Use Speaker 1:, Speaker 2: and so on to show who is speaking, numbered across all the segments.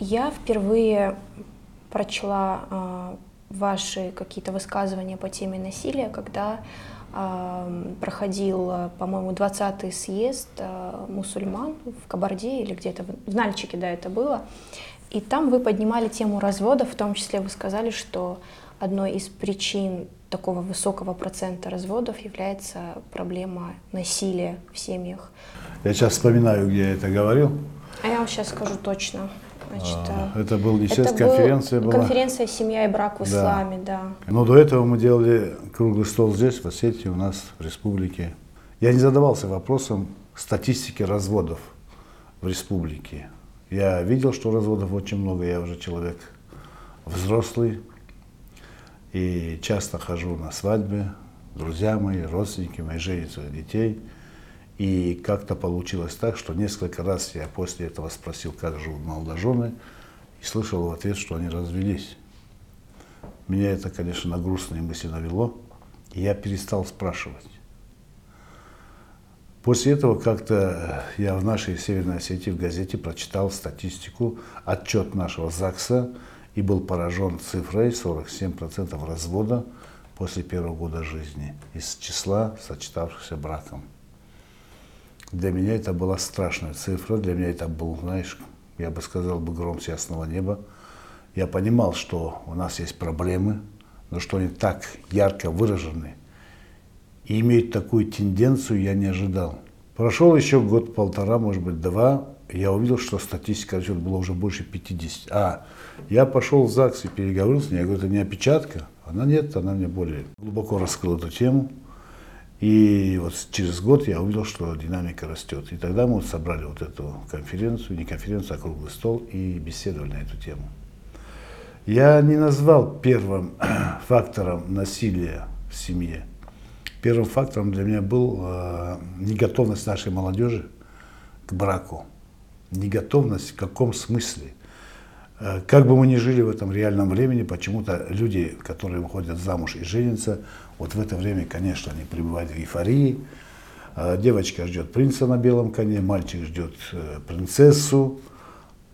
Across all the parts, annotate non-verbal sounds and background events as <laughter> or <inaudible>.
Speaker 1: Я впервые прочла э, ваши какие-то высказывания по теме насилия, когда э, проходил, по-моему, 20-й съезд э, мусульман в Кабарде или где-то в Нальчике, да, это было. И там вы поднимали тему разводов, в том числе вы сказали, что одной из причин такого высокого процента разводов является проблема насилия в семьях.
Speaker 2: Я сейчас вспоминаю, где я это говорил.
Speaker 1: А я вам сейчас скажу точно. Значит,
Speaker 2: А, это был не
Speaker 1: это
Speaker 2: конференция
Speaker 1: был
Speaker 2: была.
Speaker 1: Конференция «Семья и брак в
Speaker 2: Да.
Speaker 1: исламе», да.
Speaker 2: Но до этого мы делали круглый стол здесь, в Осетии, у нас в республике. Я не задавался вопросом статистики разводов в республике. Я видел, что разводов очень много, я уже человек взрослый. И часто хожу на свадьбы, друзья мои, родственники мои, женят своих детей. И как-то получилось так, что несколько раз я после этого спросил, как живут молодожены, и слышал в ответ, что они развелись. Меня это, конечно, на грустные мысли навело, и я перестал спрашивать. После этого как-то я в нашей Северной Осетии в газете прочитал статистику, отчет нашего ЗАГСа, и был поражен цифрой 47% развода после первого года жизни из числа сочетавшихся браком. Для меня это была страшная цифра, для меня это был, знаешь, я бы сказал бы гром с ясного неба. Я понимал, что у нас есть проблемы, но что они так ярко выражены и имеют такую тенденцию, я не ожидал. Прошел еще год-полтора, может быть, два, я увидел, что статистика расчет было уже больше 50. А, я пошел в ЗАГС и переговорил с ней, я говорю, это не опечатка? Она нет, она мне более глубоко раскрыла эту тему. И вот через год я увидел, что динамика растет. И тогда мы собрали вот эту конференцию, не конференцию, а круглый стол и беседовали на эту тему. Я не назвал первым <clears throat> фактором насилия в семье. Первым фактором для меня был э, неготовность нашей молодежи к браку. Неготовность в каком смысле? Э, Как бы мы ни жили в этом реальном времени, почему-то люди, которые выходят замуж и женятся, вот в это время, конечно, они пребывают в эйфории. Э, Девочка ждет принца на белом коне, мальчик ждет э, принцессу.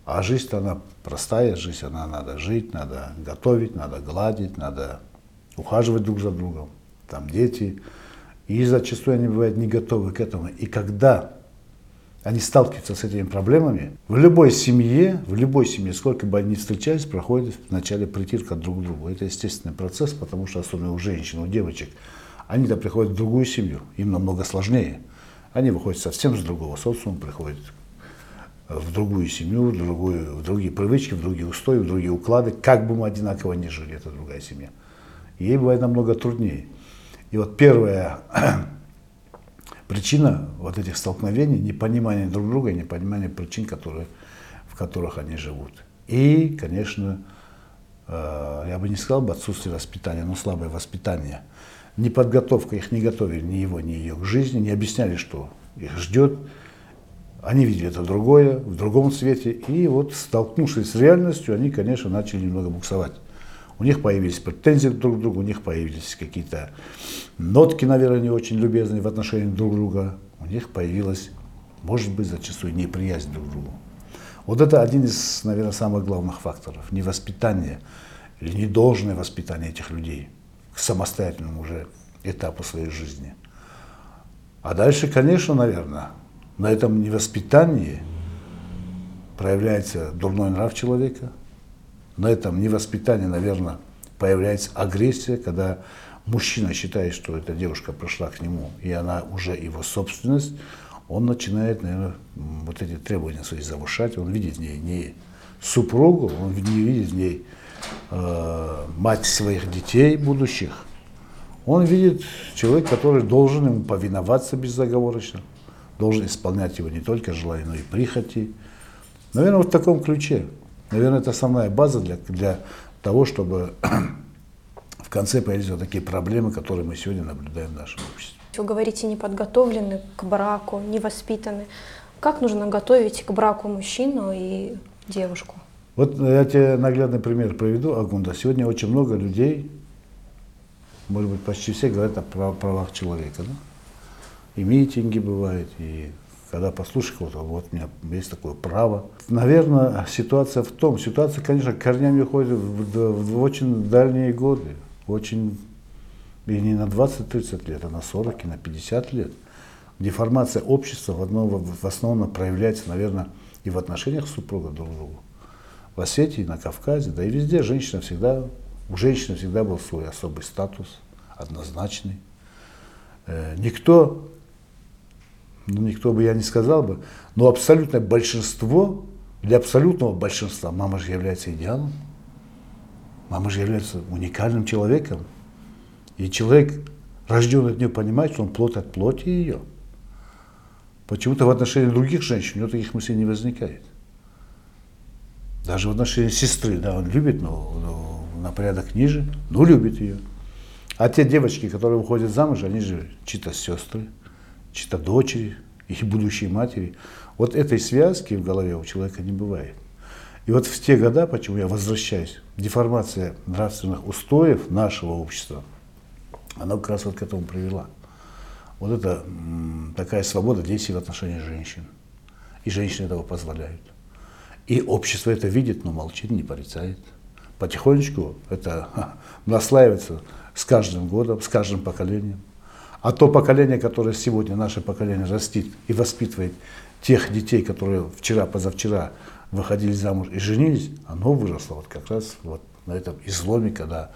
Speaker 2: А жизнь-то она простая, жизнь она надо жить, надо готовить, надо гладить, надо ухаживать друг за другом. Там дети. И зачастую они бывают не готовы к этому. И когда они сталкиваются с этими проблемами, в любой семье, в любой семье, сколько бы они ни встречались, проходит вначале притирка друг к другу. Это естественный процесс, потому что особенно у женщин, у девочек, они-то приходят в другую семью, им намного сложнее. Они выходят совсем с другого социума, приходят в другую семью, в, другую, в другие привычки, в другие устои, в другие уклады. Как бы мы одинаково ни жили, это другая семья. Ей бывает намного труднее. И вот первая <clears throat> причина вот этих столкновений, непонимание друг друга, непонимание причин, которые, в которых они живут. И, конечно, э, я бы не сказал бы отсутствие воспитания, но слабое воспитание. Неподготовка, их не готовили ни его, ни ее к жизни, не объясняли, что их ждет. Они видели это другое, в другом свете. И вот, столкнувшись с реальностью, они, конечно, начали немного буксовать. У них появились претензии друг к другу, у них появились какие-то нотки, наверное, не очень любезные в отношении друг друга. У них появилась, может быть, зачастую неприязнь друг к другу. Вот это один из, наверное, самых главных факторов. Невоспитание или недолжное воспитание этих людей к самостоятельному уже этапу своей жизни. А дальше, конечно, наверное, на этом невоспитании проявляется дурной нрав человека, на этом невоспитании, наверное, появляется агрессия, когда мужчина считает, что эта девушка пришла к нему, и она уже его собственность, он начинает, наверное, вот эти требования свои завышать, он видит в ней не супругу, он не видит в ней э, мать своих детей будущих, он видит человека, который должен ему повиноваться безоговорочно, должен исполнять его не только желания, но и прихоти. Наверное, вот в таком ключе. Наверное, это основная база для, для того, чтобы <clears throat> в конце появились вот такие проблемы, которые мы сегодня наблюдаем в нашем обществе.
Speaker 1: Вы говорите, не подготовлены к браку, не воспитаны. Как нужно готовить к браку мужчину и девушку?
Speaker 2: Вот я тебе наглядный пример приведу, Агунда. Сегодня очень много людей, может быть, почти все говорят о прав- правах человека. Да? И митинги бывают, и когда послушаешь кого-то, вот у меня есть такое право. Наверное, ситуация в том, ситуация, конечно, корнями уходит в, в, в очень дальние годы, очень, и не на 20-30 лет, а на 40 и на 50 лет. Деформация общества в, одном, в основном проявляется, наверное, и в отношениях супруга друг к другу. В Осетии, на Кавказе, да и везде женщина всегда, у женщины всегда был свой особый статус, однозначный. Э, никто ну, никто бы я не сказал бы, но абсолютное большинство, для абсолютного большинства мама же является идеалом. Мама же является уникальным человеком. И человек, рожденный от нее, понимает, что он плод от плоти ее. Почему-то в отношении других женщин у него таких мыслей не возникает. Даже в отношении сестры, да, он любит, но, но на порядок ниже, но любит ее. А те девочки, которые выходят замуж, они же чьи-то сестры, чьи-то дочери <laughs> и будущие матери. Вот этой связки в голове у человека не бывает. И вот в те года, почему я возвращаюсь, деформация нравственных устоев нашего общества, она как раз вот к этому привела. Вот это такая свобода действий в отношении женщин. И женщины этого позволяют. И общество это видит, но молчит, не порицает. Потихонечку это наслаивается с каждым годом, с каждым поколением. А то поколение, которое сегодня, наше поколение, растит и воспитывает тех детей, которые вчера, позавчера выходили замуж и женились, оно выросло вот как раз вот на этом изломе, когда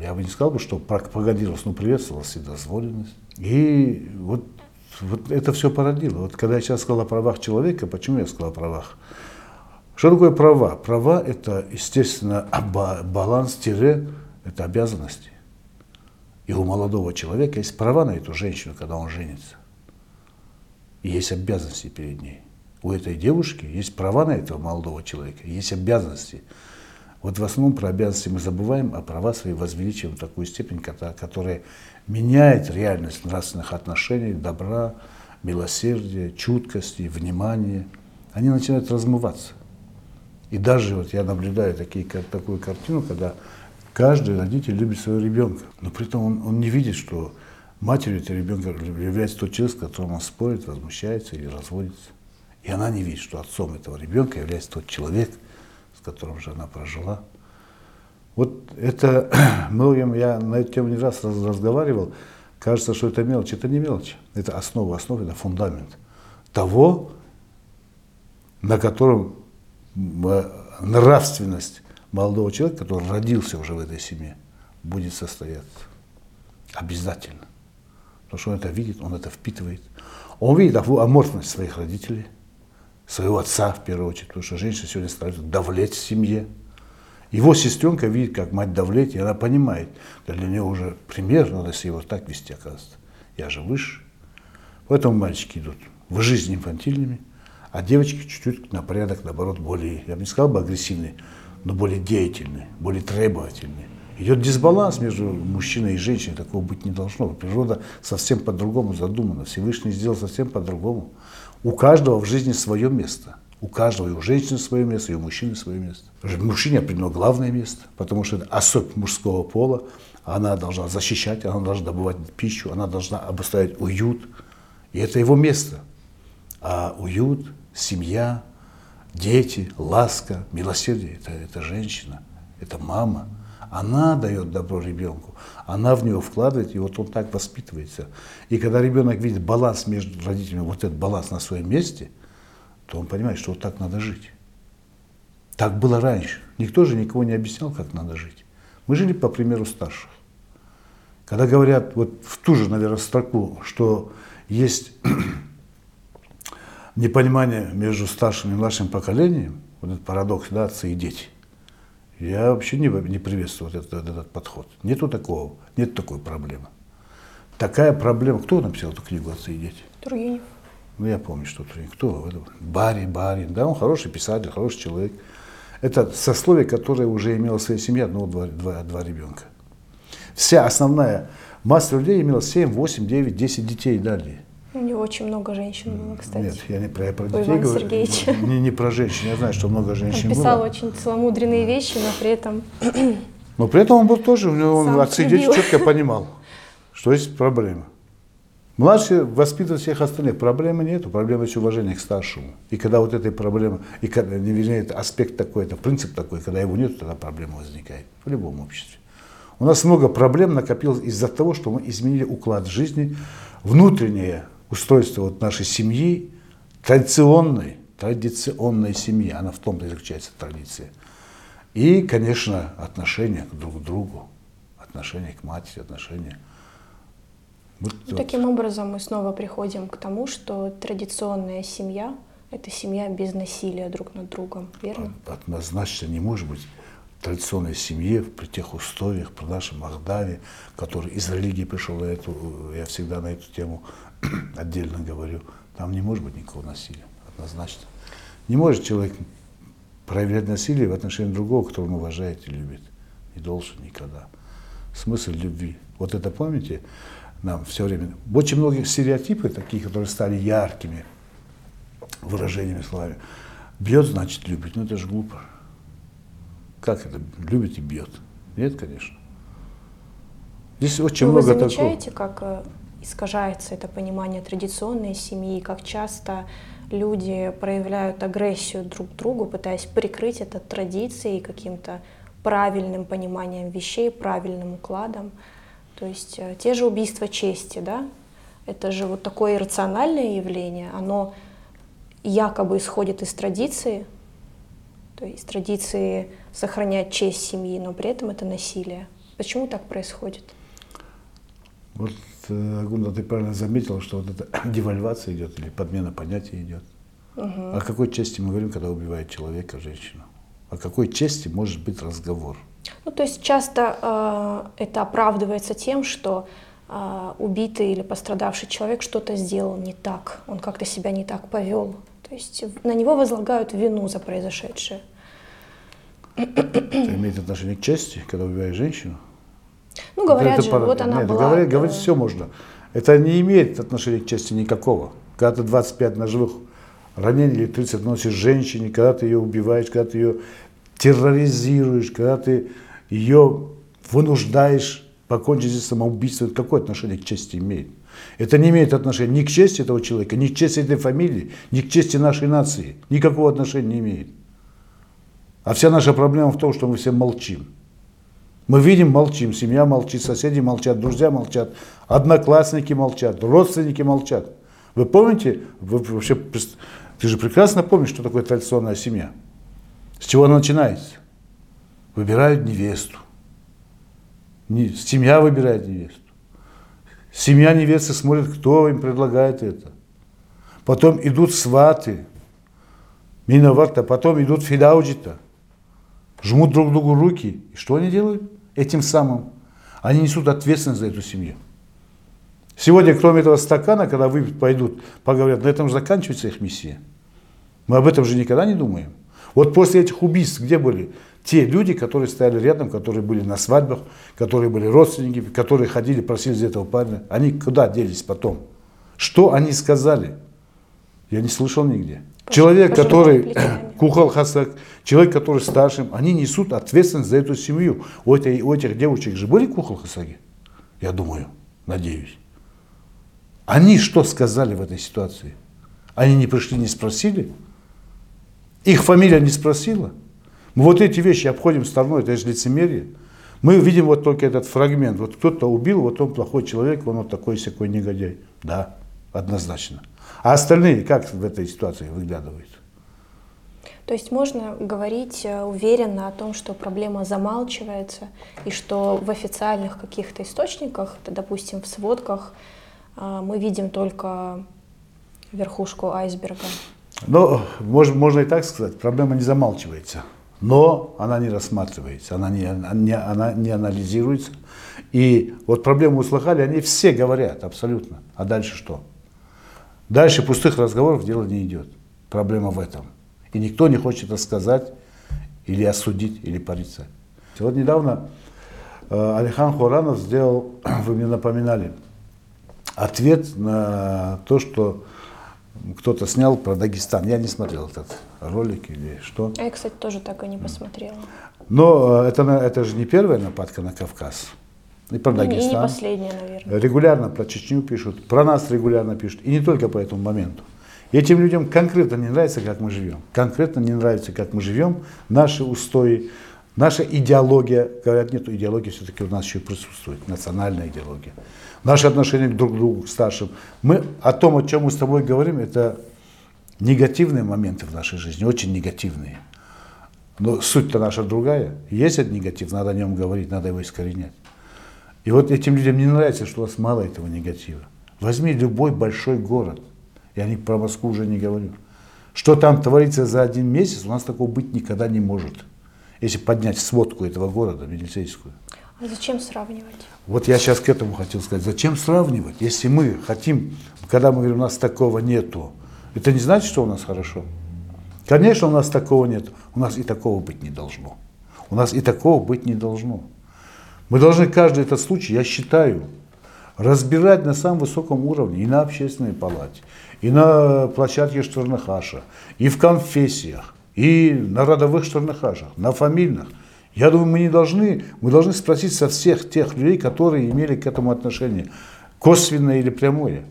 Speaker 2: я бы не сказал, бы, что пропагандировалась, но приветствовалась вседозволенность. И вот, вот это все породило. Вот когда я сейчас сказал о правах человека, почему я сказал о правах? Что такое права? Права – это, естественно, баланс-это обязанности. И у молодого человека есть права на эту женщину, когда он женится. И есть обязанности перед ней. У этой девушки есть права на этого молодого человека, есть обязанности. Вот в основном про обязанности мы забываем, а права свои возвеличиваем в такую степень, которая меняет реальность нравственных отношений, добра, милосердия, чуткости, внимания. Они начинают размываться. И даже вот я наблюдаю такие, такую картину, когда Каждый родитель любит своего ребенка, но при этом он, он не видит, что матерью этого ребенка является тот человек, с которым он спорит, возмущается или разводится. И она не видит, что отцом этого ребенка является тот человек, с которым же она прожила. Вот это <clears throat> многим, я на эту тему не раз разговаривал, кажется, что это мелочь. Это не мелочь, это основа основ, это фундамент того, на котором э, нравственность молодого человека, который родился уже в этой семье, будет состояться. Обязательно. Потому что он это видит, он это впитывает. Он видит аморфность своих родителей, своего отца в первую очередь, потому что женщина сегодня старается давлеть в семье. Его сестренка видит, как мать давлеть, и она понимает, для нее уже пример, надо себя вот так вести, оказывается. Я же выше. Поэтому мальчики идут в жизнь инфантильными, а девочки чуть-чуть на порядок, наоборот, более, я бы не сказал бы агрессивные, но более деятельны, более требовательны. Идет дисбаланс между мужчиной и женщиной, такого быть не должно. Природа совсем по-другому задумана, Всевышний сделал совсем по-другому. У каждого в жизни свое место. У каждого, и у женщины свое место, и у мужчины свое место. Мужчине определено главное место, потому что это особь мужского пола. Она должна защищать, она должна добывать пищу, она должна обустраивать уют. И это его место. А уют, семья, дети, ласка, милосердие это, это женщина, это мама. Она дает добро ребенку, она в него вкладывает, и вот он так воспитывается. И когда ребенок видит баланс между родителями, вот этот баланс на своем месте, то он понимает, что вот так надо жить. Так было раньше. Никто же никого не объяснял, как надо жить. Мы жили по примеру старших. Когда говорят вот в ту же, наверное, строку, что есть непонимание между старшим и младшим поколением, вот этот парадокс, да, отцы и дети, я вообще не, не приветствую вот этот, этот подход. Нету такого, нет такой проблемы. Такая проблема. Кто написал эту книгу «Отцы и дети»?
Speaker 1: Тургенев.
Speaker 2: Ну, я помню, что Тургенев. Кто? Барин, Барин. Да, он хороший писатель, хороший человек. Это сословие, которое уже имело в своей семье одного-два два, два ребенка. Вся основная масса людей имела 7, 8, 9, 10 детей и далее.
Speaker 1: У него очень много женщин было, кстати.
Speaker 2: Нет, я не про, я про детей говорю. Сергеевич. Не, не про женщин. Я знаю, что много женщин
Speaker 1: он писал было. очень целомудренные вещи, но при этом... <clears throat>
Speaker 2: Но при этом он был тоже, у него он отцы и дети четко понимал, что есть проблема. Младший воспитывает всех остальных. Проблемы нету, проблема есть уважение к старшему. И когда вот этой проблемы, и когда, не вернее, это аспект такой, это принцип такой, когда его нет, тогда проблема возникает в любом обществе. У нас много проблем накопилось из-за того, что мы изменили уклад жизни, внутреннее устройство вот нашей семьи, традиционной, традиционной семьи, она в том-то и заключается традиция. И, конечно, отношение друг к другу, отношение к матери, отношение
Speaker 1: вот, ну, Таким образом мы снова приходим к тому, что традиционная семья – это семья без насилия друг над другом, верно?
Speaker 2: Однозначно не может быть традиционной семье при тех условиях, при нашем Магдаве, который из религии пришел, на эту, я всегда на эту тему <clears throat> отдельно говорю, там не может быть никакого насилия, однозначно. Не может человек проявлять насилие в отношении другого, которого он уважает и любит. Не должен никогда. Смысл любви. Вот это помните? нам все время. Очень многие стереотипы, такие, которые стали яркими выражениями словами. Бьет, значит, любит. Ну это же глупо. Как это? Любит и бьет. Нет, конечно.
Speaker 1: Здесь очень Но ну, много Вы замечаете, такого. как э, искажается это понимание традиционной семьи, как часто люди проявляют агрессию друг к другу, пытаясь прикрыть это традицией, каким-то правильным пониманием вещей, правильным укладом. То есть э, те же убийства чести, да, это же вот такое иррациональное явление, оно якобы исходит из традиции, то есть традиции сохранять честь семьи, но при этом это насилие. Почему так происходит?
Speaker 2: Вот, Агунда, ты правильно заметила, что вот эта <coughs> девальвация идет или подмена понятия идет. Угу. О какой чести мы говорим, когда убивает человека, женщину? О какой чести может быть разговор?
Speaker 1: Ну, то есть часто э, это оправдывается тем, что э, убитый или пострадавший человек что-то сделал не так, он как-то себя не так повел. То есть на него возлагают вину за произошедшее.
Speaker 2: Это имеет отношение к чести, когда убиваешь женщину?
Speaker 1: Ну, говорят это, же, это, вот она нет, была...
Speaker 2: Говорить, говорить все можно. Это не имеет отношения к чести никакого. Когда ты 25 ножевых ранений или 30 носишь женщине, когда ты ее убиваешь, когда ты ее терроризируешь, когда ты ее вынуждаешь покончить с самоубийством, это какое отношение к чести имеет? Это не имеет отношения ни к чести этого человека, ни к чести этой фамилии, ни к чести нашей нации. Никакого отношения не имеет. А вся наша проблема в том, что мы все молчим. Мы видим, молчим, семья молчит, соседи молчат, друзья молчат, одноклассники молчат, родственники молчат. Вы помните, вы вообще, ты же прекрасно помнишь, что такое традиционная семья. С чего она начинается? Выбирают невесту. Семья выбирает невесту. Семья невесты смотрит, кто им предлагает это. Потом идут сваты, миноварта, потом идут фидауджита, жмут друг другу руки. И что они делают? Этим самым они несут ответственность за эту семью. Сегодня, кроме этого стакана, когда вы пойдут, поговорят, на этом же заканчивается их миссия. Мы об этом же никогда не думаем. Вот после этих убийств где были те люди, которые стояли рядом, которые были на свадьбах, которые были родственники, которые ходили, просили за этого парня? Они куда делись потом? Что они сказали? Я не слышал нигде. Человек, который кухал хасак, человек, который старшим, они несут ответственность за эту семью. У, этой, у этих девочек же были кухал хасаги? Я думаю, надеюсь. Они что сказали в этой ситуации? Они не пришли, не спросили? Их фамилия не спросила. Мы вот эти вещи обходим стороной, это же лицемерие. Мы видим вот только этот фрагмент. Вот кто-то убил, вот он плохой человек, он вот такой всякой негодяй. Да, однозначно. А остальные как в этой ситуации выглядывают?
Speaker 1: То есть можно говорить э, уверенно о том, что проблема замалчивается, и что в официальных каких-то источниках, допустим, в сводках, э, мы видим только верхушку айсберга.
Speaker 2: Ну, можно, можно и так сказать, проблема не замалчивается, но она не рассматривается, она не, не, она не анализируется. И вот проблему услыхали, они все говорят абсолютно. А дальше что? Дальше пустых разговоров дело не идет. Проблема в этом. И никто не хочет рассказать или осудить, или порицать. Вот недавно э, Алихан Хуранов сделал, <clears throat> вы мне напоминали, ответ на то, что кто-то снял про Дагестан. Я не смотрел этот ролик или что.
Speaker 1: А я, кстати, тоже так и не посмотрела.
Speaker 2: Но э, это, это же не первая нападка на Кавказ. и про Дагестан.
Speaker 1: И не последняя, наверное.
Speaker 2: Регулярно про Чечню пишут, про нас регулярно пишут. И не только по этому моменту. Этим людям конкретно не нравится, как мы живем. Конкретно не нравится, как мы живем, наши устои, наша идеология. Говорят, нет, идеология все-таки у нас еще присутствует, национальная идеология. Наше отношение друг к другу, к старшим. Мы о том, о чем мы с тобой говорим, это негативные моменты в нашей жизни, очень негативные. Но суть-то наша другая. Есть этот негатив, надо о нем говорить, надо его искоренять. И вот этим людям не нравится, что у вас мало этого негатива. Возьми любой большой город – я не про Москву уже не говорю. Что там творится за один месяц, у нас такого быть никогда не может. Если поднять сводку этого города, милицейскую.
Speaker 1: А зачем сравнивать?
Speaker 2: Вот я сейчас к этому хотел сказать. Зачем сравнивать? Если мы хотим, когда мы говорим, у нас такого нету, это не значит, что у нас хорошо. Конечно, у нас такого нет. У нас и такого быть не должно. У нас и такого быть не должно. Мы должны каждый этот случай, я считаю, разбирать на самом высоком уровне и на общественной палате, и на площадке Штернахаша, и в конфессиях, и на родовых Штернахашах, на фамильных. Я думаю, мы не должны, мы должны спросить со всех тех людей, которые имели к этому отношение, косвенное или прямое.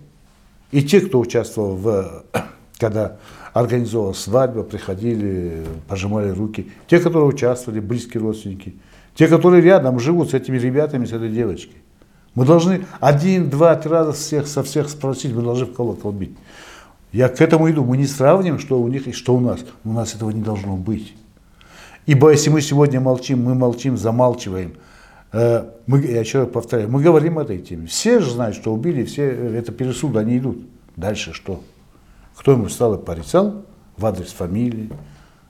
Speaker 2: И те, кто участвовал в, <coughs> когда организовывалась свадьба, приходили, пожимали руки, те, которые участвовали, близкие родственники, те, которые рядом живут с этими ребятами, с этой девочкой. Мы должны один, два, три раза всех, со всех спросить, мы должны в колокол бить. Я к этому иду. Мы не сравним, что у них и что у нас. У нас этого не должно быть. Ибо если мы сегодня молчим, мы молчим, замалчиваем. Э, мы, я еще раз повторяю, мы говорим этой теме. Все же знают, что убили, все э, это пересуды, они идут. Дальше что? Кто ему встал и порицал в адрес фамилии,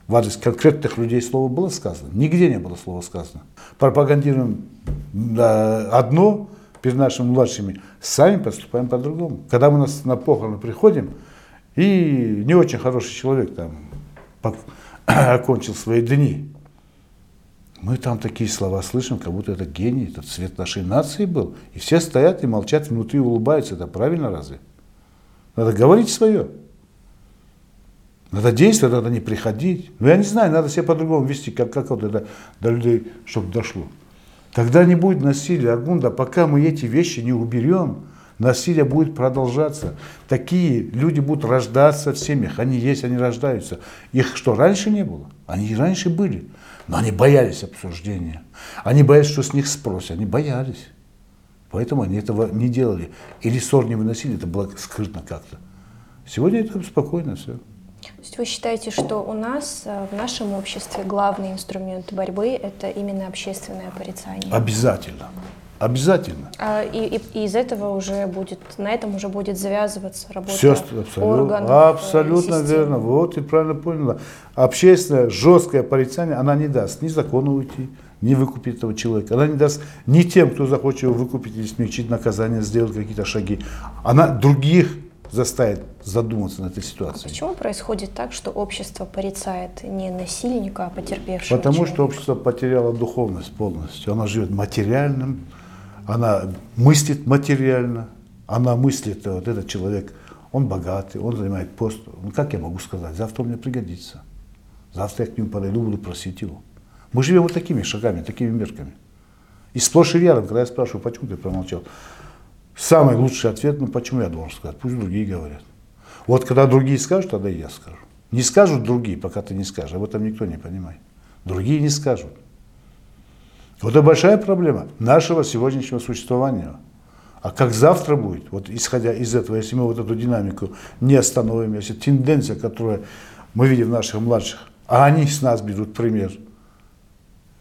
Speaker 2: в адрес конкретных людей слово было сказано? Нигде не было слова сказано. Пропагандируем одно, перед нашими младшими, сами поступаем по-другому. Когда мы нас на похороны приходим, и не очень хороший человек там <clears throat> окончил свои дни, мы там такие слова слышим, как будто это гений, это цвет нашей нации был. И все стоят и молчат, внутри улыбаются. Это правильно разве? Надо говорить свое. Надо действовать, надо не приходить. Ну, я не знаю, надо себя по-другому вести, как, как вот это до людей, чтобы дошло. Тогда не будет насилия, Аргунда, пока мы эти вещи не уберем, насилие будет продолжаться. Такие люди будут рождаться в семьях, они есть, они рождаются. Их что, раньше не было? Они и раньше были. Но они боялись обсуждения. Они боялись, что с них спросят. Они боялись. Поэтому они этого не делали. Или ссор не выносили, это было скрытно как-то. Сегодня это спокойно все.
Speaker 1: То есть вы считаете, что у нас, э, в нашем обществе, главный инструмент борьбы – это именно общественное порицание?
Speaker 2: Обязательно. Обязательно.
Speaker 1: А, и, и, и из этого уже будет, на этом уже будет завязываться работа
Speaker 2: Все, абсолютно,
Speaker 1: органов
Speaker 2: э, Абсолютно верно. Вот, ты правильно поняла. Общественное, жесткое порицание, она не даст ни закону уйти, не выкупить этого человека. Она не даст ни тем, кто захочет его выкупить или смягчить наказание, сделать какие-то шаги. Она других заставит задуматься над этой ситуацией.
Speaker 1: А почему происходит так, что общество порицает не насильника, а потерпевшего
Speaker 2: Потому
Speaker 1: человека?
Speaker 2: что общество потеряло духовность полностью. Оно живет материальным, она мыслит материально, она мыслит, вот этот человек, он богатый, он занимает пост. Ну, как я могу сказать, завтра он мне пригодится. Завтра я к нему подойду, буду просить его. Мы живем вот такими шагами, такими мерками. И сплошь и рядом, когда я спрашиваю, почему ты промолчал, Самый лучший ответ, ну почему я должен сказать? Пусть другие говорят. Вот когда другие скажут, тогда и я скажу. Не скажут другие, пока ты не скажешь. Об этом никто не понимает. Другие не скажут. Вот это большая проблема нашего сегодняшнего существования. А как завтра будет, вот исходя из этого, если мы вот эту динамику не остановим, если тенденция, которую мы видим в наших младших, а они с нас берут пример,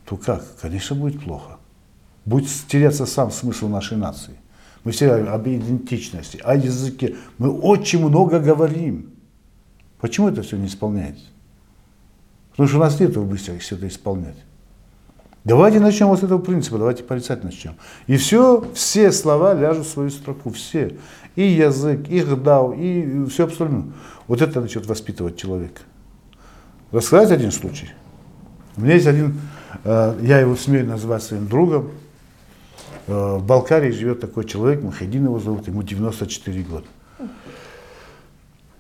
Speaker 2: то как? Конечно, будет плохо. Будет теряться сам смысл нашей нации. Мы все об идентичности, о языке. Мы очень много говорим. Почему это все не исполняется? Потому что у нас нет быстро все это исполнять. Давайте начнем вот с этого принципа, давайте порицать начнем. И все, все слова ляжут в свою строку, все. И язык, и гдау, и все абсолютно. Вот это начнет воспитывать человека. Рассказать один случай. У меня есть один, э, я его смею называть своим другом, в Балкарии живет такой человек, Махедин его зовут, ему 94 года.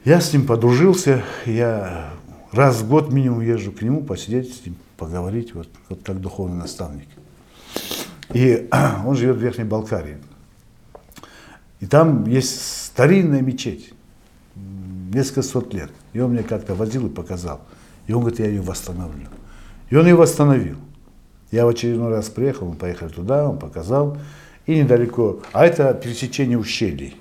Speaker 2: Я с ним подружился, я раз в год минимум езжу к нему посидеть с ним, поговорить, вот, вот как духовный наставник. И <clears throat> он живет в Верхней Балкарии. И там есть старинная мечеть, несколько сот лет. И он мне как-то возил и показал. И он говорит, я ее восстановлю. И он ее восстановил. Я в очередной раз приехал, мы поехали туда, он показал. И недалеко, а это пересечение ущелий.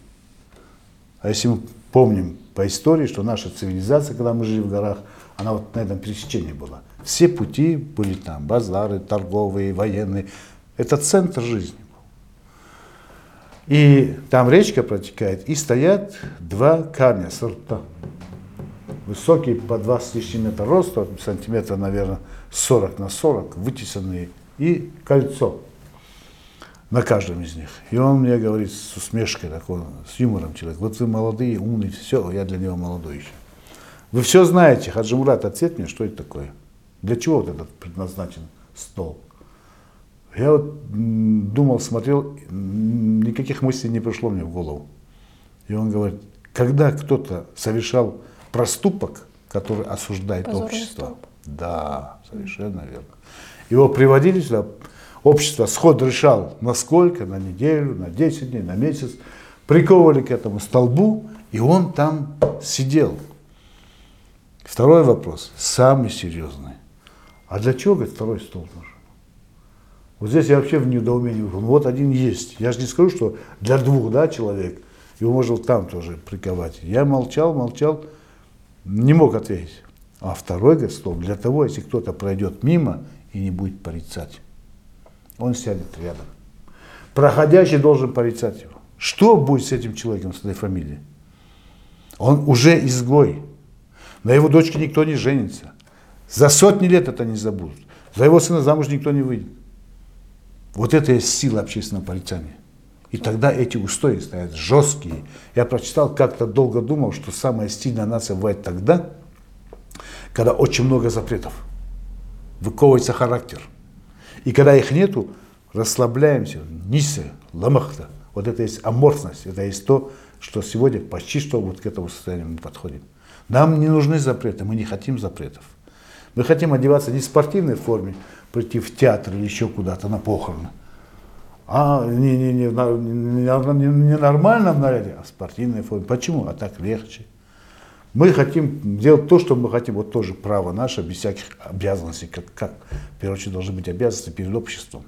Speaker 2: А если мы помним по истории, что наша цивилизация, когда мы жили в горах, она вот на этом пересечении была. Все пути были там, базары, торговые, военные. Это центр жизни. И там речка протекает, и стоят два камня сорта. Высокие по 20 с лишним метра роста, сантиметра, наверное, 40 на 40, вытесанные, и кольцо на каждом из них. И он мне говорит с усмешкой такой, с юмором человек, вот вы молодые, умные, все, я для него молодой еще. Вы все знаете, Хаджи Мурат, ответь мне, что это такое? Для чего вот этот предназначен стол? Я вот думал, смотрел, никаких мыслей не пришло мне в голову. И он говорит, когда кто-то совершал проступок, который осуждает Позорный общество, столб. да, совершенно верно. Его приводили сюда, общество сход решал на сколько, на неделю, на 10 дней, на месяц, приковывали к этому столбу, и он там сидел. Второй вопрос, самый серьезный. А для чего, говорит, второй стол нужен? Вот здесь я вообще в недоумении. Вот один есть. Я же не скажу, что для двух да, человек, его можно там тоже приковать. Я молчал, молчал, не мог ответить. А второй говорит, стол для того, если кто-то пройдет мимо и не будет порицать. Он сядет рядом. Проходящий должен порицать его. Что будет с этим человеком, с этой фамилией? Он уже изгой. На его дочке никто не женится. За сотни лет это не забудут. За его сына замуж никто не выйдет. Вот это есть сила общественного порицания. И тогда эти устои стоят жесткие. Я прочитал, как-то долго думал, что самая сильная нация бывает тогда, когда очень много запретов. Выковывается характер. И когда их нету, расслабляемся, нисе, ламахта. Вот это есть аморфность, это есть то, что сегодня почти что вот к этому состоянию мы подходим. Нам не нужны запреты, мы не хотим запретов. Мы хотим одеваться не в спортивной форме, прийти в театр или еще куда-то на похороны. А не, не, не, не, не нормальном наряде, а спортивной форме. Почему? А так легче. Мы хотим делать то, что мы хотим, вот тоже право наше, без всяких обязанностей, как, как в первую очередь должны быть обязанности перед обществом,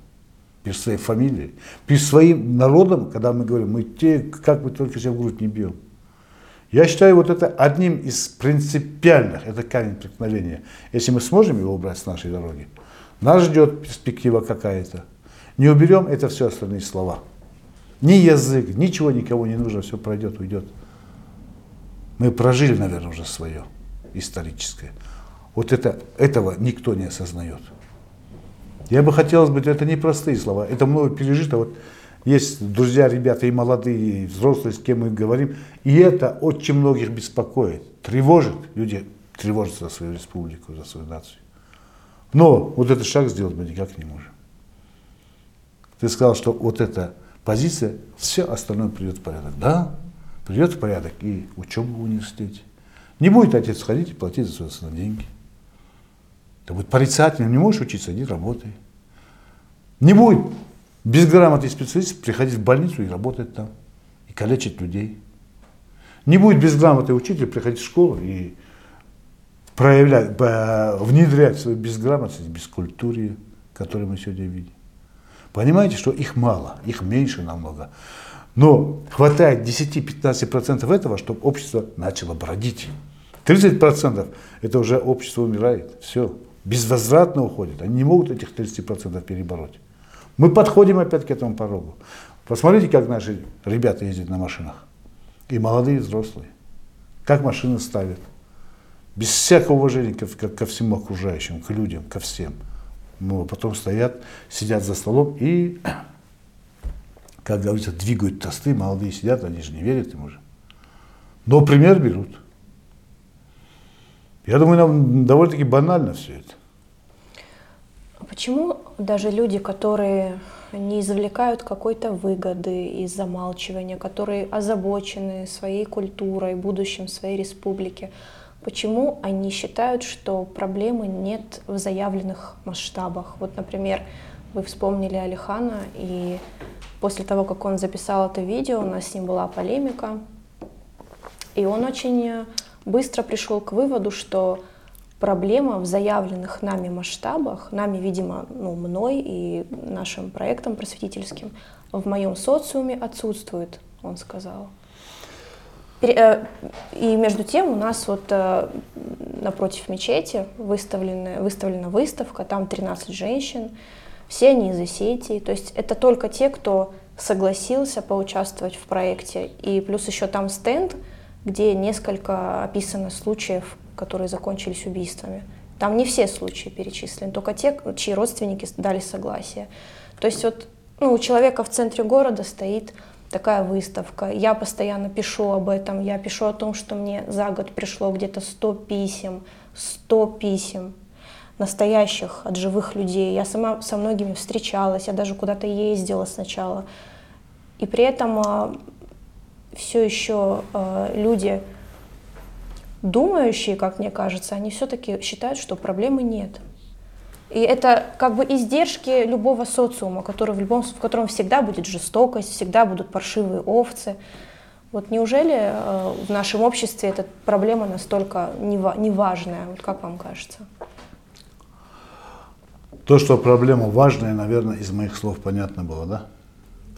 Speaker 2: перед своей фамилией, перед своим народом, когда мы говорим, мы те, как мы только себя в грудь не бьем. Я считаю вот это одним из принципиальных, это камень преткновения. Если мы сможем его убрать с нашей дороги, нас ждет перспектива какая-то. Не уберем, это все остальные слова. Ни язык, ничего никого не нужно, все пройдет, уйдет. Мы прожили, наверное, уже свое историческое. Вот это, этого никто не осознает. Я бы хотелось бы, это не простые слова, это много пережито. Вот есть друзья, ребята и молодые, и взрослые, с кем мы говорим, и это очень многих беспокоит, тревожит. Люди тревожатся за свою республику, за свою нацию. Но вот этот шаг сделать мы никак не можем. Ты сказал, что вот эта позиция, все остальное придет в порядок. Да, придет в порядок и учеба в университете. Не будет отец ходить и платить за своего сына деньги. Ты будет порицательным, не можешь учиться, иди работай. Не будет безграмотный специалист приходить в больницу и работать там, и калечить людей. Не будет безграмотный учитель приходить в школу и проявлять, внедрять свою безграмотность, бескультурие, которую мы сегодня видим. Понимаете, что их мало, их меньше намного. Но хватает 10-15% этого, чтобы общество начало бродить. 30% это уже общество умирает. Все. Безвозвратно уходит. Они не могут этих 30% перебороть. Мы подходим опять к этому порогу. Посмотрите, как наши ребята ездят на машинах. И молодые, и взрослые. Как машины ставят без всякого уважения ко, ко, ко всему окружающим, к людям, ко всем. Ну, потом стоят, сидят за столом и, как говорится, двигают тосты, молодые сидят, они же не верят им уже. Но пример берут. Я думаю, нам довольно-таки банально все это.
Speaker 1: А почему даже люди, которые не извлекают какой-то выгоды из замалчивания, которые озабочены своей культурой, будущим своей республики, Почему они считают, что проблемы нет в заявленных масштабах? Вот, например, вы вспомнили Алихана, и после того, как он записал это видео, у нас с ним была полемика, и он очень быстро пришел к выводу, что проблема в заявленных нами масштабах, нами, видимо, ну, мной и нашим проектом просветительским, в моем социуме отсутствует, он сказал. Э, и между тем у нас вот э, напротив мечети выставлена, выставлена выставка, там 13 женщин, все они из Осетии, то есть это только те, кто согласился поучаствовать в проекте, и плюс еще там стенд, где несколько описано случаев, которые закончились убийствами. Там не все случаи перечислены, только те, чьи родственники дали согласие. То есть вот ну, у человека в центре города стоит такая выставка. Я постоянно пишу об этом. Я пишу о том, что мне за год пришло где-то 100 писем, 100 писем настоящих от живых людей. Я сама со многими встречалась, я даже куда-то ездила сначала. И при этом а, все еще а, люди, думающие, как мне кажется, они все-таки считают, что проблемы нет. И это как бы издержки любого социума, который в, любом, в котором всегда будет жестокость, всегда будут паршивые овцы. Вот неужели э, в нашем обществе эта проблема настолько неважная? Вот как вам кажется?
Speaker 2: То, что проблема важная, наверное, из моих слов понятно было, да?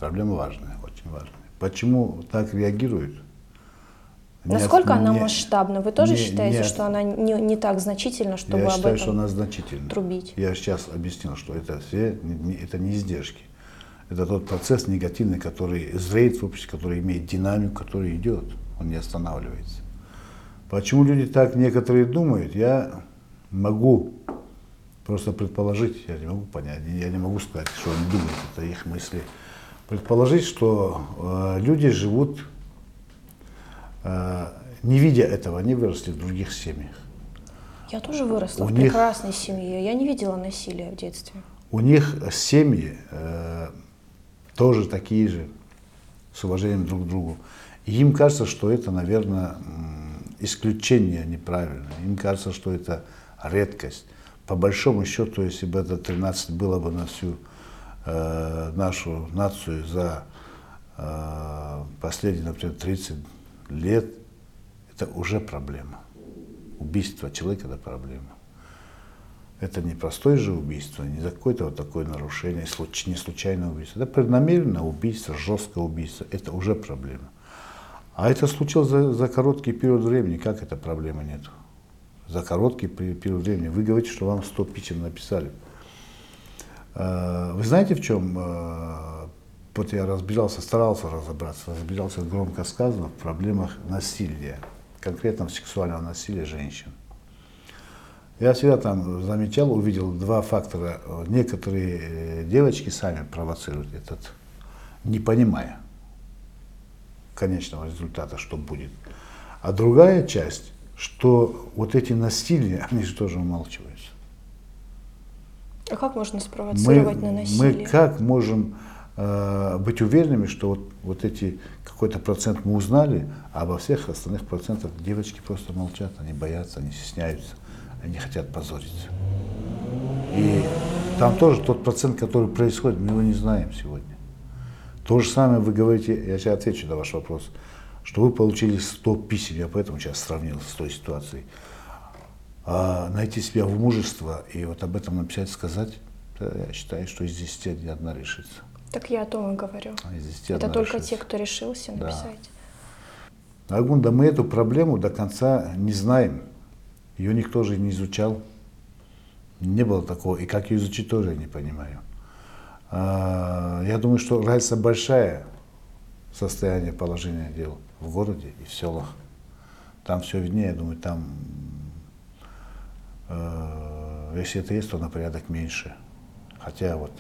Speaker 2: Проблема важная, очень важная. Почему так реагируют?
Speaker 1: Насколько нет, она нет, масштабна? Вы тоже нет, считаете, нет. что она не, не так значительна, чтобы
Speaker 2: Я
Speaker 1: об
Speaker 2: считаю,
Speaker 1: этом
Speaker 2: что она значительна.
Speaker 1: трубить?
Speaker 2: Я сейчас объяснил, что это все, это не издержки. Это тот процесс негативный, который зреет в обществе, который имеет динамику, который идет, он не останавливается. Почему люди так некоторые думают, я могу просто предположить, я не могу понять, я не могу сказать, что они думают, это их мысли. Предположить, что э, люди живут не видя этого, они выросли в других семьях.
Speaker 1: Я тоже выросла у в них, прекрасной семье. Я не видела насилия в детстве.
Speaker 2: У них семьи э, тоже такие же, с уважением друг к другу. И им кажется, что это, наверное, исключение неправильно. Им кажется, что это редкость. По большому счету, если бы это 13 было бы на всю э, нашу нацию за э, последние, например, 30 лет, это уже проблема. Убийство человека – это проблема. Это не простое же убийство, не за какое-то вот такое нарушение, не случайное убийство. Это преднамеренное убийство, жесткое убийство. Это уже проблема. А это случилось за, за короткий период времени. Как эта проблема нет? За короткий период времени. Вы говорите, что вам 100 писем написали. А, вы знаете, в чем а, вот я разбирался, старался разобраться, разбирался громко сказано в проблемах насилия, конкретно сексуального насилия женщин. Я всегда там замечал, увидел два фактора. Некоторые э, девочки сами провоцируют этот, не понимая конечного результата, что будет. А другая часть, что вот эти насилия, <laughs> они же тоже умалчиваются.
Speaker 1: А как можно спровоцировать мы, на насилие?
Speaker 2: Мы как можем Э, быть уверенными, что вот, вот эти какой-то процент мы узнали, а обо всех остальных процентах девочки просто молчат, они боятся, они стесняются, они хотят позориться. И там тоже тот процент, который происходит, мы его не знаем сегодня. То же самое вы говорите, я сейчас отвечу на ваш вопрос, что вы получили 100 писем, я поэтому сейчас сравнил с той ситуацией. А найти себя в мужество и вот об этом написать, сказать, я считаю, что из 10 ни одна решится.
Speaker 1: Так я о том и говорю. А Это только те, кто решился написать.
Speaker 2: Да. Агунда, мы эту проблему до конца не знаем. Ее никто же не изучал. Не было такого. И как ее изучить, тоже я не понимаю. А, я думаю, что разница большая состояние положения дел в городе и в селах. Там все виднее, я думаю, там, э, если это есть, то на порядок меньше. Хотя вот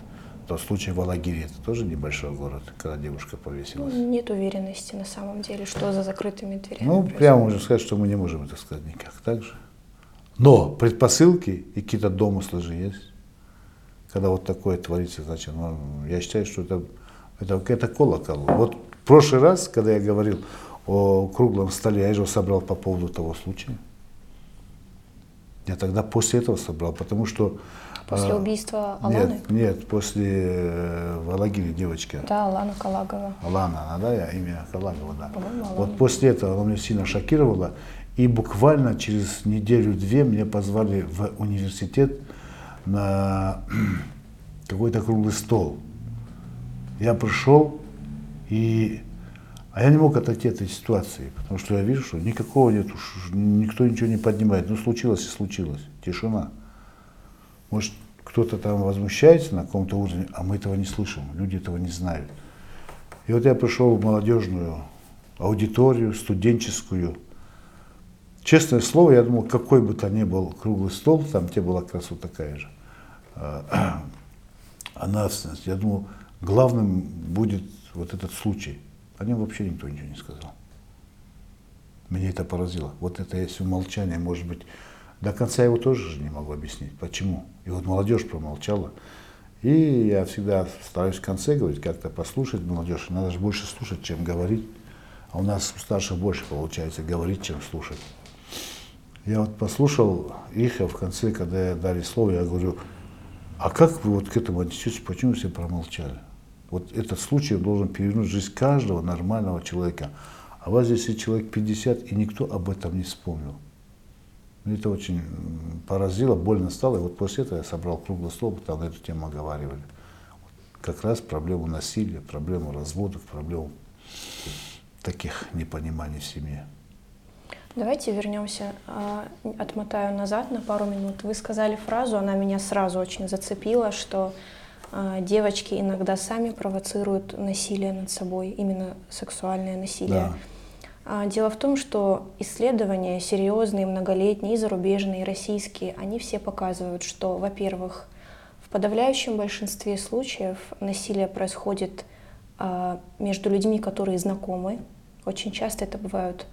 Speaker 2: то случай в Алагире, это тоже небольшой город, когда девушка повесилась.
Speaker 1: Ну, нет уверенности на самом деле, что за закрытыми дверями.
Speaker 2: Ну, прямо можно сказать, что мы не можем это сказать никак, так же. Но предпосылки и какие-то домыслы же есть. Когда вот такое творится, значит, ну, я считаю, что это, это, это колокол. Вот в прошлый раз, когда я говорил о круглом столе, я его собрал по поводу того случая. Я тогда после этого собрал, потому что
Speaker 1: После
Speaker 2: А,
Speaker 1: убийства Аланы?
Speaker 2: Нет, нет, после э, в Алагире девочка.
Speaker 1: Да, Алана Калагова.
Speaker 2: Алана, она, да, имя Калагова, да.
Speaker 1: Алана.
Speaker 2: Вот после этого она меня сильно шокировала. И буквально через неделю-две меня позвали в университет на <clears throat> какой-то круглый стол. Я пришел, и... а я не мог отойти от этой ситуации, потому что я вижу, что никакого нет, уж никто ничего не поднимает. Ну, случилось и случилось. Тишина. Может, кто-то там возмущается на каком-то уровне, а мы этого не слышим, люди этого не знают. И вот я пришел в молодежную аудиторию, студенческую. Честное слово, я думал, какой бы то ни был круглый стол, там те была как раз вот такая же, а, <clears throat> а нравственность. Я думал, главным будет вот этот случай. О нем вообще никто ничего не сказал. Меня это поразило. Вот это есть умолчание, может быть, до конца его тоже же не могу объяснить, почему. И вот молодежь промолчала. И я всегда стараюсь в конце говорить, как-то послушать молодежь. Надо же больше слушать, чем говорить. А у нас у старших больше получается говорить, чем слушать. Я вот послушал их, а в конце, когда я дали слово, я говорю, а как вы вот к этому отнесетесь, почему все промолчали? Вот этот случай должен перевернуть жизнь каждого нормального человека. А вас здесь и человек 50, и никто об этом не вспомнил. Мне это очень поразило, больно стало. И вот после этого я собрал круглый стол, там на эту тему оговаривали. Как раз проблему насилия, проблему разводов, проблему таких непониманий в семье.
Speaker 1: Давайте вернемся, а, отмотаю назад на пару минут. Вы сказали фразу, она меня сразу очень зацепила, что а, девочки иногда сами провоцируют насилие над собой, именно сексуальное насилие.
Speaker 2: Да.
Speaker 1: А, Дело в том, что исследования серьезные, многолетние, и зарубежные, и российские, они все показывают, что, во-первых, в подавляющем большинстве случаев насилие происходит а, между людьми, которые знакомы. Очень часто это бывают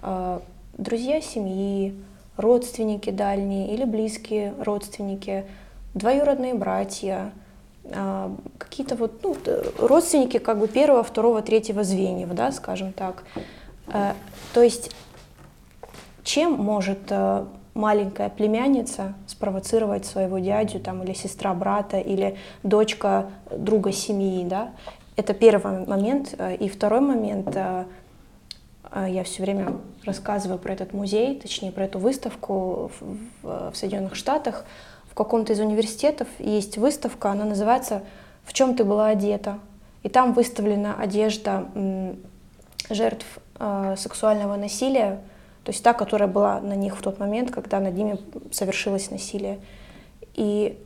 Speaker 1: а, друзья семьи, родственники дальние или близкие родственники, двоюродные братья, какие-то вот ну, родственники как бы первого, второго, третьего звеньев, да, скажем так. Э, То есть чем может э, маленькая племянница спровоцировать своего дядю там, или сестра брата, или дочка друга семьи, да? Это первый момент. Э, И второй момент, я все время рассказываю про этот музей, точнее про эту выставку в, в- Соединенных Штатах. В каком-то из университетов есть выставка, она называется «В чем ты была одета?». И там выставлена одежда жертв сексуального насилия, то есть та, которая была на них в тот момент, когда над ними совершилось насилие. И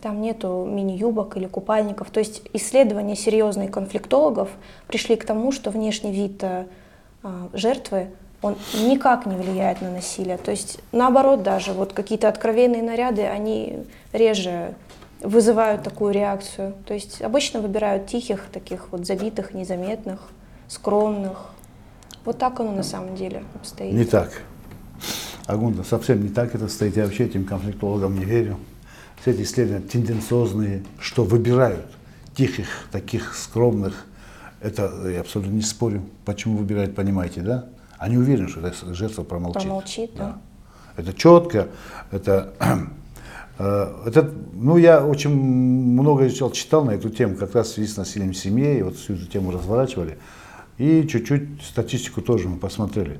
Speaker 1: там нету мини-юбок или купальников. То есть исследования серьезных конфликтологов пришли к тому, что внешний вид э, жертвы он никак не влияет на насилие. То есть наоборот даже вот какие-то откровенные наряды, они реже вызывают такую реакцию. То есть обычно выбирают тихих, таких вот забитых, незаметных, скромных. Вот так оно на самом деле обстоит.
Speaker 2: Не так. Агунда, совсем не так это стоит. Я вообще этим конфликтологам не верю. Все эти исследования тенденциозные, что выбирают тихих, таких скромных. Это я абсолютно не спорю. Почему выбирают, понимаете, да? Они уверены, что эта жертва промолчит.
Speaker 1: Промолчит, да.
Speaker 2: Это четко, это, <clears throat> э, это, ну, я очень много изучал, читал на эту тему, как раз в связи с насилием в семье, и вот всю эту тему разворачивали. И чуть-чуть статистику тоже мы посмотрели.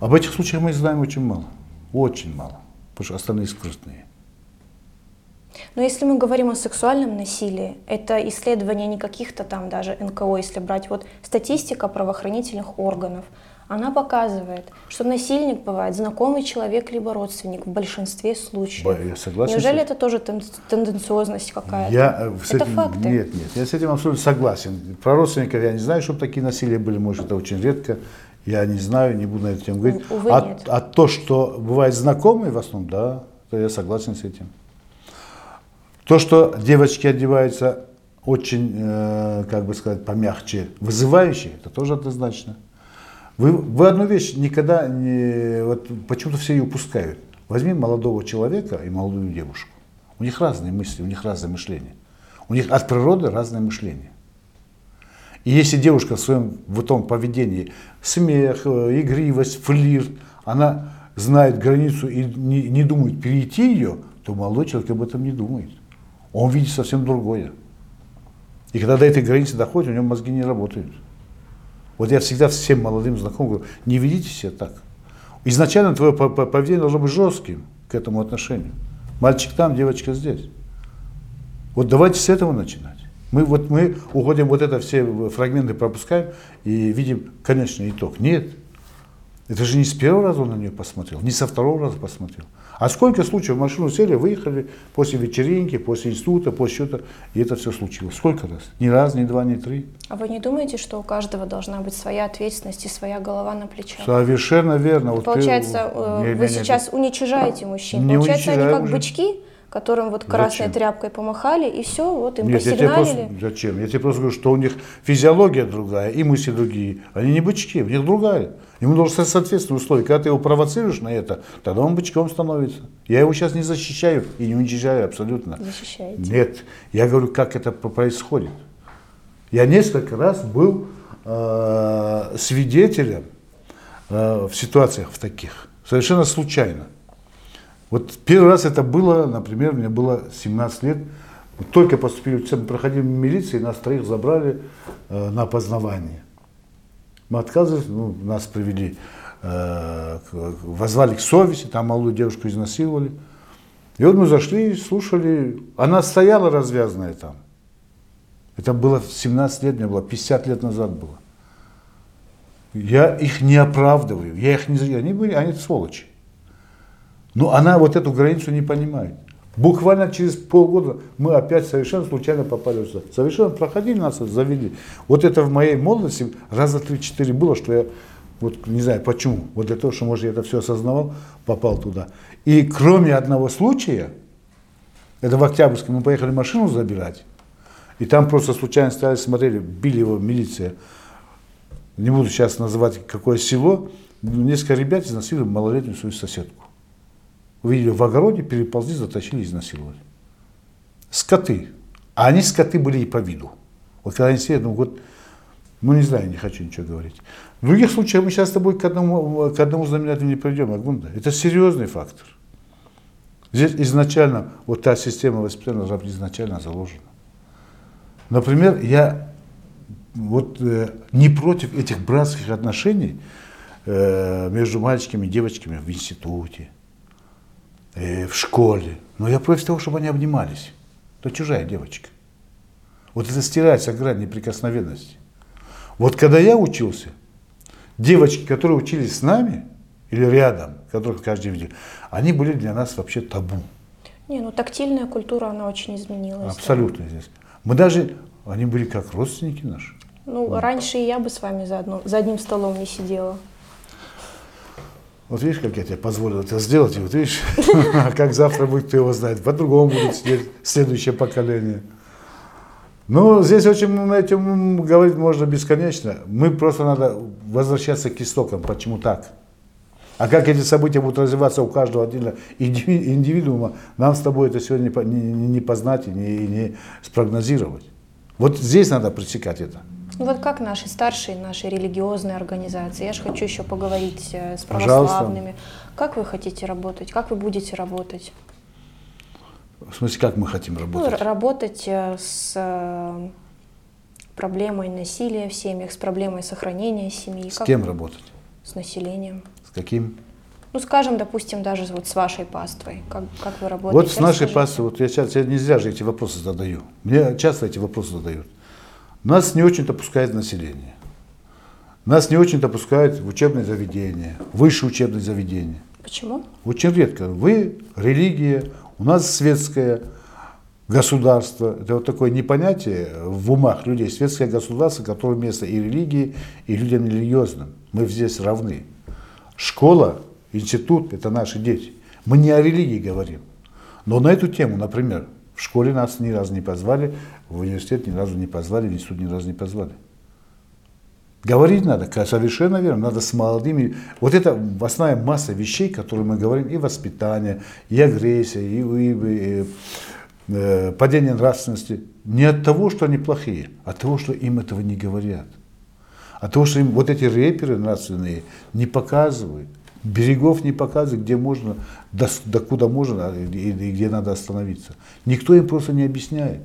Speaker 2: Об этих случаях мы знаем очень мало, очень мало, потому что остальные скрытные.
Speaker 1: Но если мы говорим о сексуальном насилии, это исследование не каких-то там даже НКО, если брать вот статистика правоохранительных органов, она показывает, что насильник бывает знакомый человек либо родственник в большинстве случаев.
Speaker 2: Я согласен с
Speaker 1: Неужели
Speaker 2: этим.
Speaker 1: это тоже тен- тенденциозность какая-то?
Speaker 2: Я э, с
Speaker 1: это
Speaker 2: этим,
Speaker 1: факты.
Speaker 2: Нет, нет, я с этим абсолютно согласен. Про родственников я не знаю, чтобы такие насилия были, может, это очень редко. Я не знаю, не буду на эту тему говорить.
Speaker 1: Увы,
Speaker 2: а,
Speaker 1: нет.
Speaker 2: а то, что бывает знакомые в основном, да, то я согласен с этим. То, что девочки одеваются очень, э, как бы сказать, помягче, вызывающе, это тоже однозначно. Вы, вы одну вещь никогда не... Вот почему-то все ее упускают. Возьми молодого человека и молодую девушку. У них разные мысли, у них разное мышление. У них от природы разное мышление. И если девушка в своем в том поведении, смех, э, игривость, флирт, она знает границу и не, не думает перейти ее, то молодой человек об этом не думает. Он видит совсем другое. И когда до этой границы доходит, у него мозги не работают. Вот я всегда всем молодым знакомым говорю, не ведите себя так. Изначально твое поведение должно быть жестким к этому отношению. Мальчик там, девочка здесь. Вот давайте с этого начинать. Мы, вот мы уходим, вот это все фрагменты пропускаем и видим конечный итог. Нет. Это же не с первого раза он на нее посмотрел, не со второго раза посмотрел. А сколько случаев в машину сели, выехали после вечеринки, после института, после чего-то, и это все случилось. Сколько раз? Ни раз, ни два, ни три.
Speaker 1: А вы не думаете, что у каждого должна быть своя ответственность и своя голова на плечах?
Speaker 2: Совершенно верно.
Speaker 1: Вот Получается, ты... Э, вы не, сейчас не, уничижаете мужчин. Не Получается, они как бычки, которым вот красной Зачем? тряпкой помахали, и все, вот им Нет, посигналили.
Speaker 2: Я тебе просто, зачем? Я тебе просто говорю, что у них физиология другая, и мысли другие. Они не бычки, у них другая. Ему должны соответствовать условия. Когда ты его провоцируешь на это, тогда он бычком становится. Я его сейчас не защищаю и не уничижаю абсолютно.
Speaker 1: Защищаете?
Speaker 2: Нет. Я говорю, как это происходит. Я несколько раз был э, свидетелем э, в ситуациях в таких. Совершенно случайно. Вот первый раз это было, например, мне было 17 лет, только поступили, мы проходили в милиции, нас троих забрали э, на опознавание. Мы отказывались, ну, нас привели, э, возвали к совести, там малую девушку изнасиловали. И вот мы зашли, слушали, она стояла развязанная там. Это было 17 лет, мне было 50 лет назад было. Я их не оправдываю, я их не, они были, они сволочи. Но она вот эту границу не понимает. Буквально через полгода мы опять совершенно случайно попали сюда. Совершенно проходили нас, завели. Вот это в моей молодости раза три-четыре было, что я, вот не знаю почему, вот для того, что, может, я это все осознавал, попал туда. И кроме одного случая, это в Октябрьском, мы поехали машину забирать, и там просто случайно стояли, смотрели, били его милиция. Не буду сейчас называть, какое село. Несколько ребят изнасиловали малолетнюю свою соседку увидели в огороде, переползли, затащили, изнасиловали. Скоты. А они скоты были и по виду. Вот когда они сидят, ну вот, ну не знаю, не хочу ничего говорить. В других случаях мы сейчас с тобой к одному, к одному знаменателю не придем, Агунда. Это серьезный фактор. Здесь изначально вот та система воспитания должна быть изначально заложена. Например, я вот э, не против этих братских отношений э, между мальчиками и девочками в институте, э, в школе. Но я против того, чтобы они обнимались. Это чужая девочка. Вот это стирается грань неприкосновенности. Вот когда я учился, девочки, которые учились с нами или рядом, которых каждый видел, они были для нас вообще табу.
Speaker 1: Не, ну тактильная культура, она очень изменилась.
Speaker 2: Абсолютно. Да. Мы даже, они были как родственники наши.
Speaker 1: Ну, вот. раньше и я бы с вами за, одно, за одним столом не сидела.
Speaker 2: Вот видишь, как я тебе позволил это сделать, и вот видишь, <laughs> как завтра будет, кто его знает, по-другому будет сидеть следующее поколение. Ну, здесь очень на этим говорить можно бесконечно. Мы просто надо возвращаться к истокам. Почему так? А как эти события будут развиваться у каждого отдельно индивидуума, нам с тобой это сегодня не, не, не познать и не, не спрогнозировать. Вот здесь надо пресекать это.
Speaker 1: Ну вот как наши старшие, наши религиозные организации, я же хочу еще поговорить э, с православными. Пожалуйста. Как вы хотите работать? Как вы будете работать?
Speaker 2: В смысле, как мы хотим работать?
Speaker 1: Ну, работать э, с э, проблемой насилия в семьях, с проблемой сохранения семьи.
Speaker 2: С как кем работать?
Speaker 1: С населением.
Speaker 2: С каким?
Speaker 1: Ну, скажем, допустим, даже вот с вашей паствой. Как, как вы работаете?
Speaker 2: Вот с нашей паствой, вот я сейчас, я не зря же эти вопросы задаю. Мне часто эти вопросы задают. Нас не очень-то пускает население. Нас не очень-то пускают в учебные заведения, высшие учебные заведения.
Speaker 1: Почему?
Speaker 2: Очень редко. Вы религия, у нас светское государство. Это вот такое непонятие в умах людей. Светское государство, которое место и религии, и людям религиозным. Мы здесь равны. Школа, институт – это наши дети. Мы не о религии говорим. Но на эту тему, например, в школе нас ни разу не позвали, в университет ни разу не позвали, в институт ни разу не позвали. Говорить надо, совершенно верно, надо с молодыми. Вот это основная масса вещей, которые мы говорим, и воспитание, и агрессия, и, и, и э, падение нравственности. Не от того, что они плохие, а от того, что им этого не говорят. От того, что им вот эти рэперы нравственные не показывают, берегов не показывает, где можно, до, до куда можно а, и, и где надо остановиться. Никто им просто не объясняет.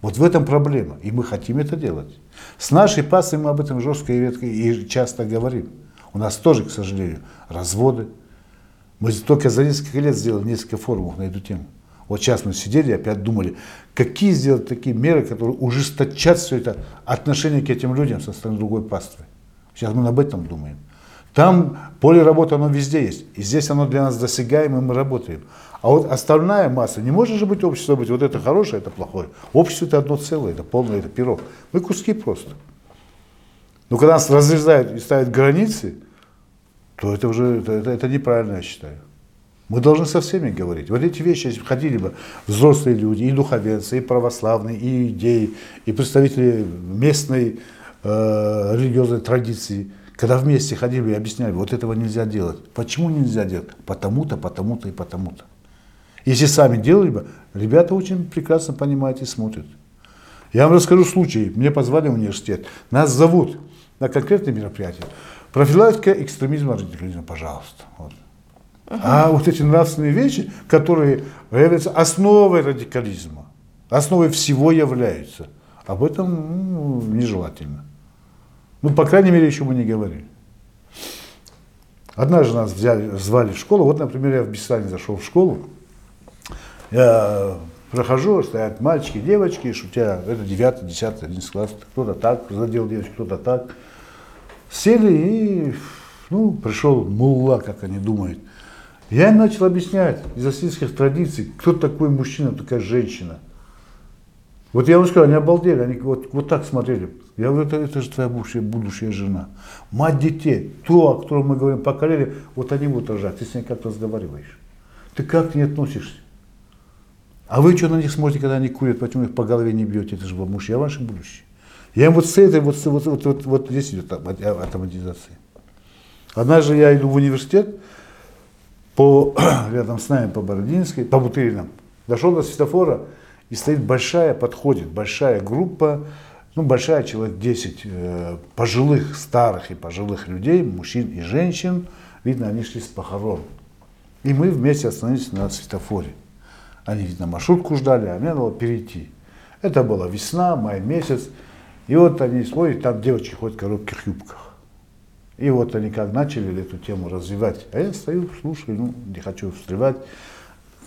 Speaker 2: Вот в этом проблема, и мы хотим это делать. С нашей паствой мы об этом жестко и редко и часто говорим. У нас тоже, к сожалению, разводы. Мы только за несколько лет сделали несколько форумов на эту тему. Вот сейчас мы сидели и опять думали, какие сделать такие меры, которые ужесточат все это отношение к этим людям со стороны другой паствы. Сейчас мы об этом думаем. Там поле работы, оно везде есть. И здесь оно для нас досягаемо, и мы работаем. А вот остальная масса, не может же быть общество быть, вот это хорошее, это плохое. Общество это одно целое, это полное, это пирог. Мы куски просто. Но когда нас разрезают и ставят границы, то это уже это, это, это неправильно, я считаю. Мы должны со всеми говорить. Вот эти вещи, если ходили бы взрослые люди, и духовенцы, и православные, и идеи, и представители местной э, религиозной традиции, когда вместе ходили и объясняли, вот этого нельзя делать. Почему нельзя делать? Потому-то, потому-то и потому-то. Если сами делали бы, ребята очень прекрасно понимают и смотрят. Я вам расскажу случай. Мне позвали в университет. Нас зовут на конкретное мероприятие. Профилактика экстремизма, радикализма, пожалуйста. Вот. Uh-huh. А вот эти нравственные вещи, которые являются основой радикализма, основой всего являются, об этом ну, нежелательно. Ну, по крайней мере, еще мы не говорили. Однажды нас взяли, звали в школу. Вот, например, я в Бессане зашел в школу. Я прохожу, стоят мальчики, девочки, шутя, это 9, 10, 11 класс, кто-то так задел девочку, кто-то так. Сели и, ну, пришел мулла, как они думают. Я им начал объяснять из асийских традиций, кто такой мужчина, такая женщина. Вот я вам сказал, они обалдели, они вот, вот так смотрели. Я говорю, это, это же твоя будущая, будущая жена. Мать детей, то, о котором мы говорим, поколели, вот они будут рожать. Ты с ней как разговариваешь. Ты как к ней относишься? А вы что на них смотрите, когда они курят, почему их по голове не бьете? Это же муж, я ваше будущее. Я им вот с этой, вот, вот, вот, вот, вот здесь идет автоматизация. Однажды я иду в университет, по, <clears throat> рядом с нами по Бородинской, по Бутыринам. Дошел до светофора, и стоит большая, подходит большая группа, ну, большая, человек 10 э, пожилых, старых и пожилых людей, мужчин и женщин. Видно, они шли с похорон. И мы вместе остановились на светофоре. Они, видно, маршрутку ждали, а мне надо перейти. Это была весна, май месяц. И вот они смотрят, там девочки ходят в коротких юбках. И вот они как начали эту тему развивать. А я стою, слушаю, ну, не хочу встревать.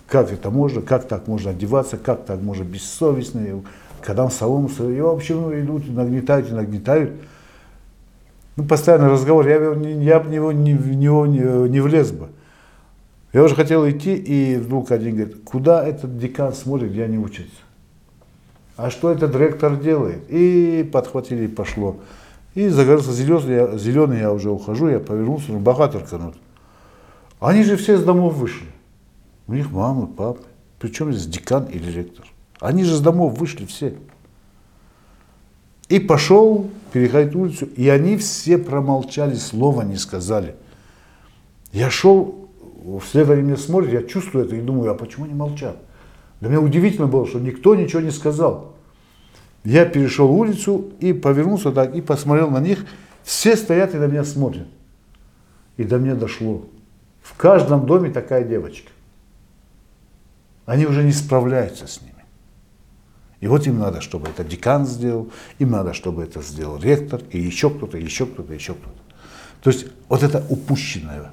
Speaker 2: Как это можно, как так можно одеваться, как так можно бессовестно, когда он солому, и вообще ну, идут, нагнетают нагнетают. Ну, постоянный разговор, я, я бы в него, не, в него не, не влез бы. Я уже хотел идти, и вдруг один говорит, куда этот декан смотрит, где они учатся? А что этот ректор делает? И подхватили, и пошло. И загорелся зеленый, я, зеленый, я уже ухожу, я повернулся, ну, богатырь канут. Они же все с домов вышли. У них мамы, папы. Причем здесь декан или ректор? Они же с домов вышли все. И пошел переходить улицу, и они все промолчали, слова не сказали. Я шел, вслед они меня смотрят, я чувствую это и думаю, а почему они молчат? Для меня удивительно было, что никто ничего не сказал. Я перешел улицу и повернулся так, и посмотрел на них. Все стоят и на меня смотрят. И до меня дошло. В каждом доме такая девочка. Они уже не справляются с ними. И вот им надо, чтобы это декан сделал, им надо, чтобы это сделал ректор, и еще кто-то, еще кто-то, еще кто-то. То есть вот это упущенное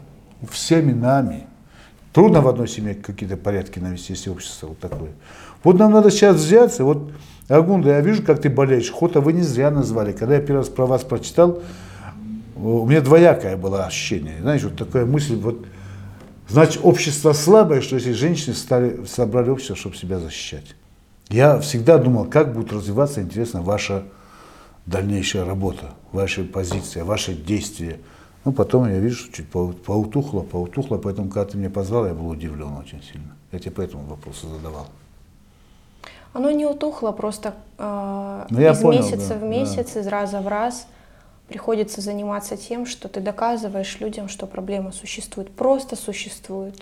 Speaker 2: всеми нами. Трудно в одной семье какие-то порядки навести, если общество вот такое. Вот нам надо сейчас взяться, вот Агунда, я вижу, как ты болеешь. Хота вы не зря назвали. Когда я первый раз про вас прочитал, у меня двоякое было ощущение. Знаешь, вот такая мысль, вот, значит, общество слабое, что если женщины стали, собрали общество, чтобы себя защищать. Я всегда думал, как будет развиваться, интересно, ваша дальнейшая работа, ваша позиция, ваши действия. Ну, потом я вижу, что чуть поутухло, поутухло, поэтому, когда ты меня позвал, я был удивлен очень сильно. Я тебе поэтому вопросы задавал.
Speaker 1: Оно не утухло, просто э, ну, из понял, месяца да, в месяц, да. из раза в раз приходится заниматься тем, что ты доказываешь людям, что проблема существует, просто существует.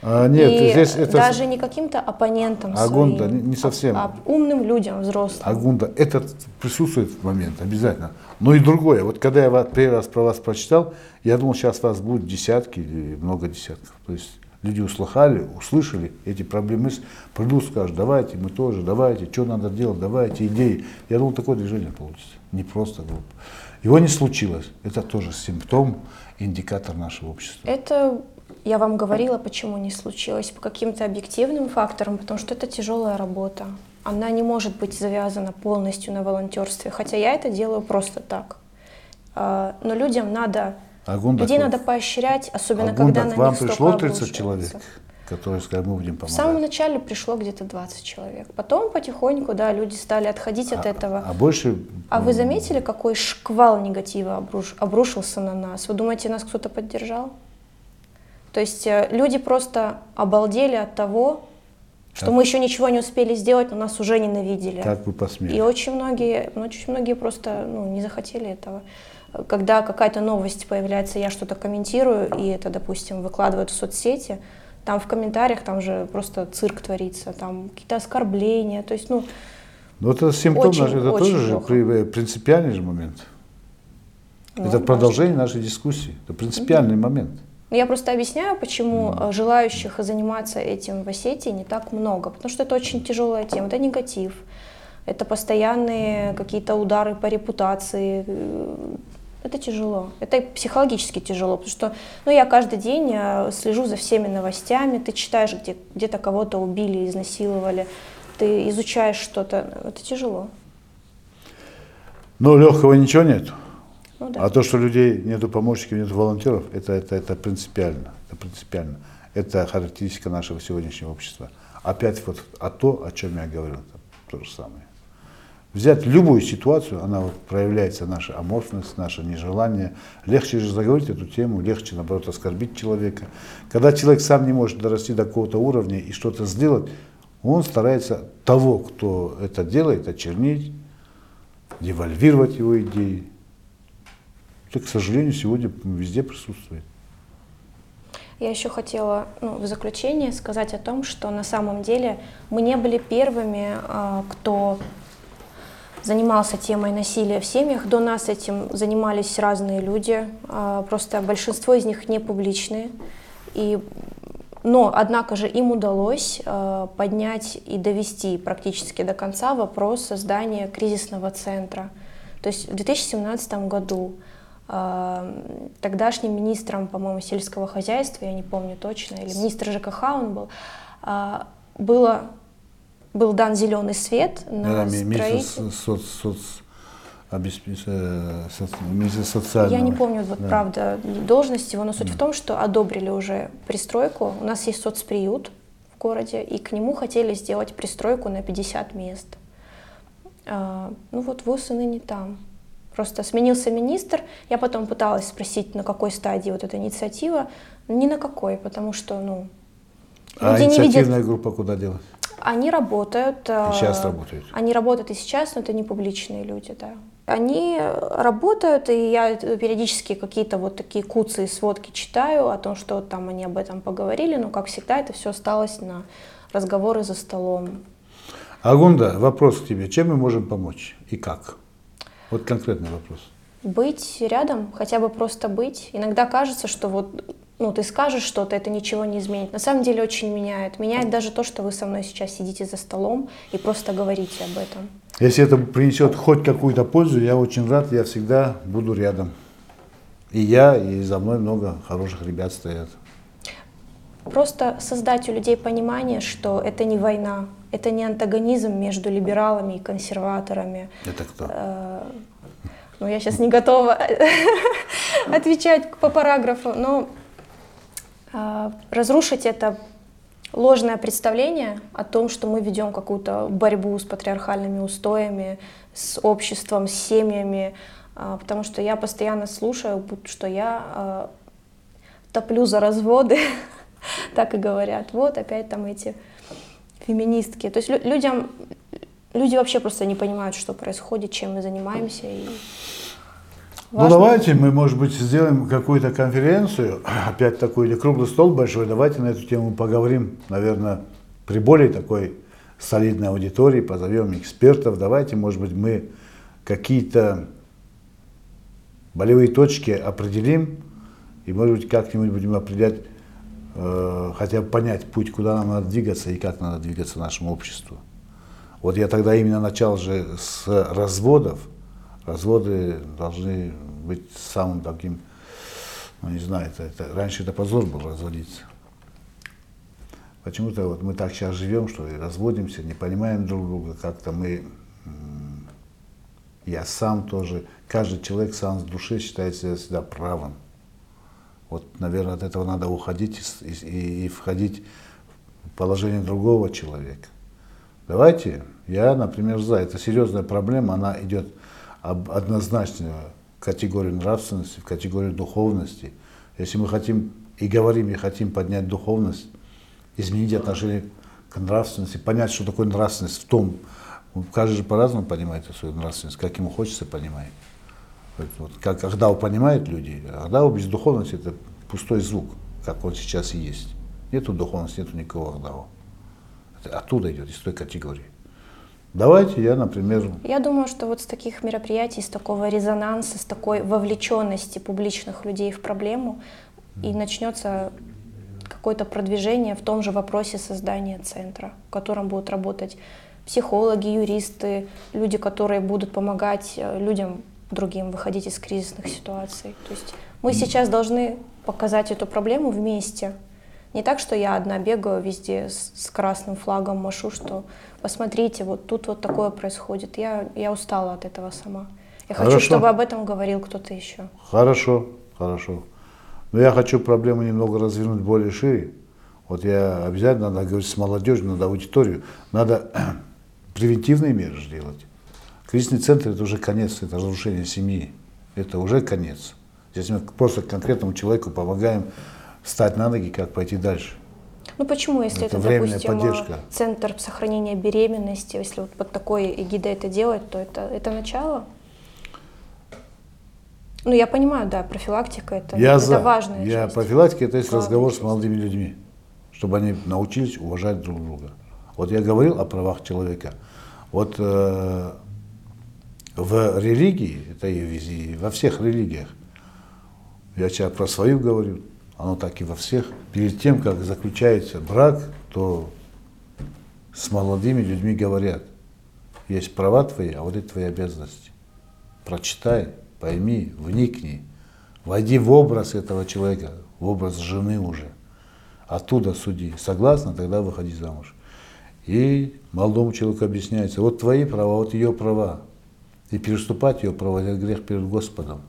Speaker 2: А, нет,
Speaker 1: и
Speaker 2: здесь это...
Speaker 1: даже не каким-то оппонентам
Speaker 2: Агунда,
Speaker 1: своим,
Speaker 2: не, не совсем.
Speaker 1: а, а умным людям, взрослым.
Speaker 2: Агунда, это присутствует в момент, обязательно. Но и другое. Вот когда я первый раз про вас прочитал, я думал, сейчас вас будет десятки или много десятков. То есть люди услыхали, услышали эти проблемы, придут, скажут, давайте, мы тоже, давайте, что надо делать, давайте, идеи. Я думал, такое движение получится, не просто группа. Его не случилось. Это тоже симптом, индикатор нашего общества.
Speaker 1: Это я вам говорила, почему не случилось, по каким-то объективным факторам, потому что это тяжелая работа. Она не может быть завязана полностью на волонтерстве, хотя я это делаю просто так. А, но людям надо,
Speaker 2: Агунда,
Speaker 1: людей надо поощрять, особенно
Speaker 2: Агунда,
Speaker 1: когда на
Speaker 2: к вам
Speaker 1: них
Speaker 2: пришло
Speaker 1: столько
Speaker 2: 30 человек, которые сказали, мы будем
Speaker 1: В
Speaker 2: помогать.
Speaker 1: самом начале пришло где-то 20 человек. Потом потихоньку, да, люди стали отходить от этого.
Speaker 2: А больше...
Speaker 1: А вы заметили, какой шквал негатива обруш- обрушился на нас? Вы думаете, нас кто-то поддержал? То есть э, люди просто обалдели от того, что
Speaker 2: Так.
Speaker 1: мы еще ничего не успели сделать, но нас уже ненавидели.
Speaker 2: Как вы посмели?
Speaker 1: И очень многие, ну, очень многие просто ну, не захотели этого. Когда какая-то новость появляется, я что-то комментирую, и это, допустим, выкладывают в соцсети, там в комментариях там же просто цирк творится, там какие-то оскорбления, то есть, ну,
Speaker 2: Но это симптом,
Speaker 1: Очень,
Speaker 2: наш- это
Speaker 1: очень
Speaker 2: тоже же
Speaker 1: плохо.
Speaker 2: при- принципиальный же момент.
Speaker 1: ну,
Speaker 2: это продолжение нашей дискуссии. Это принципиальный момент.
Speaker 1: Ну, Я просто объясняю, почему э, желающих заниматься этим в Осетии не так много. Потому что это очень тяжелая тема, это негатив, это постоянные какие-то удары по репутации. э, Это тяжело, это психологически тяжело, потому что ну, я каждый день э, слежу за всеми новостями, ты читаешь, где, где-то кого-то убили, изнасиловали, ты изучаешь что-то, это тяжело.
Speaker 2: Но легкого ничего нет.
Speaker 1: Ну, да.
Speaker 2: А то, что людей нету помощников, нету волонтеров, это, это, это принципиально. Это принципиально. Это характеристика нашего сегодняшнего общества. Опять вот а то, о чем я говорил, то же самое. Взять любую ситуацию, она вот проявляется наша аморфность, наше нежелание. Легче же заговорить эту тему, легче, наоборот, оскорбить человека. Когда человек сам не может дорасти до какого-то уровня и что-то сделать, он старается того, кто это делает, очернить, девальвировать его идеи. Это, к сожалению, сегодня везде присутствует.
Speaker 1: Я еще хотела ну, в заключение сказать о том, что на самом деле мы не были первыми, а, кто занимался темой насилия в семьях. До нас этим занимались разные люди, а, просто большинство из них не публичные. И, но, однако же, им удалось а, поднять и довести практически до конца вопрос создания кризисного центра. То есть в 2017 году тогдашним министром, по-моему, сельского хозяйства, я не помню точно, или министр ЖКХ он был, а, было, был дан зеленый свет на
Speaker 2: Да,
Speaker 1: строительство.
Speaker 2: со- соц, соц, обеспеч- соц- министр социального.
Speaker 1: Я не помню, вот
Speaker 2: Да.
Speaker 1: правда, должность его, но суть в том, что одобрили уже пристройку. У нас есть соцприют в городе, и к нему хотели сделать пристройку на 50 мест. А, ну вот ВУЗ и ныне там. Просто сменился министр. Я потом пыталась спросить, на какой стадии вот эта инициатива. Ни на какой, потому что, ну,
Speaker 2: А
Speaker 1: люди не
Speaker 2: инициативная
Speaker 1: видят.
Speaker 2: группа куда делась?
Speaker 1: Они работают. а,
Speaker 2: сейчас работают.
Speaker 1: Они работают и сейчас, но это не публичные люди, да. Они работают, и я периодически какие-то вот такие куцы и сводки читаю о том, что там они об этом поговорили, но, как всегда, это все осталось на разговоры за столом.
Speaker 2: Агунда, вопрос к тебе. Чем мы можем помочь и как? Вот конкретный вопрос.
Speaker 1: Быть рядом, хотя бы просто быть. Иногда кажется, что вот ну, ты скажешь что-то, это ничего не изменит. На самом деле очень меняет. Меняет даже то, что вы со мной сейчас сидите за столом и просто говорите об этом.
Speaker 2: Если это принесет хоть какую-то пользу, я очень рад, я всегда буду рядом. И я, и за мной много хороших ребят стоят.
Speaker 1: Просто создать у людей понимание, что это не война, это не антагонизм между либералами и консерваторами.
Speaker 2: Это кто?
Speaker 1: Э, Ну, я сейчас не готова <laughs> отвечать по параграфу, но э, разрушить это ложное представление о том, что мы ведем какую-то борьбу с патриархальными устоями, с обществом, с семьями, а, потому что я постоянно слушаю, что я э, топлю за разводы, <laughs> <laughs> так и говорят. Вот опять там эти феминистки. То есть лю- людям, люди вообще просто не понимают, что происходит, чем мы занимаемся. И
Speaker 2: Ну давайте мы, может быть, сделаем какую-то конференцию, <clears throat> опять такой или круглый стол большой, давайте на эту тему поговорим, наверное, при более такой солидной аудитории, позовем экспертов, давайте, может быть, мы какие-то болевые точки определим, и, может быть, как-нибудь будем определять, э, хотя бы понять путь, куда нам надо двигаться и как надо двигаться нашему обществу. Вот я тогда именно начал же с разводов, разводы должны быть самым таким, ну не знаю, это, это, раньше это позор был разводиться. Почему-то вот мы так сейчас живем, что и разводимся, не понимаем друг друга, как-то мы, я сам тоже, каждый человек сам с души считает себя всегда правым. Вот, наверное, от этого надо уходить и, и, и входить в положение другого человека. Давайте, я, например, за, это серьезная проблема, она идет однозначно в категорию нравственности, в категорию духовности. Если мы хотим и говорим, и хотим поднять духовность, изменить отношение к нравственности, понять, что такое нравственность в том, каждый же по-разному понимает свою нравственность, как ему хочется понимать. Вот, как Ахдау понимают люди, Ахдау без духовности это пустой звук, как он сейчас и есть. Нету духовности, нету никакого Ахдау. Это оттуда идет, из той категории. Давайте я, например...
Speaker 1: Я думаю, что вот с таких мероприятий, с такого резонанса, с такой вовлеченности публичных людей в проблему и начнется какое-то продвижение в том же вопросе создания центра, в котором будут работать психологи, юристы, люди, которые будут помогать э, людям другим выходить из кризисных ситуаций. То есть мы сейчас должны показать эту проблему вместе. Не так, что я одна бегаю везде с, красным флагом, машу, что посмотрите, вот тут вот такое происходит. Я, я устала от этого сама. Я хорошо. хочу, чтобы об этом говорил кто-то еще.
Speaker 2: Хорошо, хорошо. Но я хочу проблему немного развернуть более шире. Вот я обязательно надо говорить с молодежью, надо аудиторию, надо <clears throat> превентивные меры делать. Кризисный центр это уже конец, это разрушение семьи, это уже конец. Здесь мы просто конкретному человеку помогаем встать на ноги, как пойти дальше.
Speaker 1: Ну почему, если это, это допустим, поддержка. центр сохранения беременности, если вот под такой эгидой это делать, то это, это начало? Ну, я понимаю, да, профилактика это,
Speaker 2: я
Speaker 1: это
Speaker 2: за.
Speaker 1: важная
Speaker 2: я
Speaker 1: часть.
Speaker 2: Профилактика это есть разговор с молодыми людьми, чтобы они научились уважать друг друга. Вот я говорил о правах человека. Вот э, в религии, это и во всех религиях, я сейчас про свою говорю, оно так и во всех. Перед тем, как заключается брак, то с молодыми людьми говорят, есть права твои, а вот это твои обязанности. Прочитай, пойми, вникни, войди в образ этого человека, в образ жены уже. Оттуда суди. Согласна, тогда выходи замуж. И молодому человеку объясняется, вот твои права, вот ее права. И переступать ее это грех перед Господом.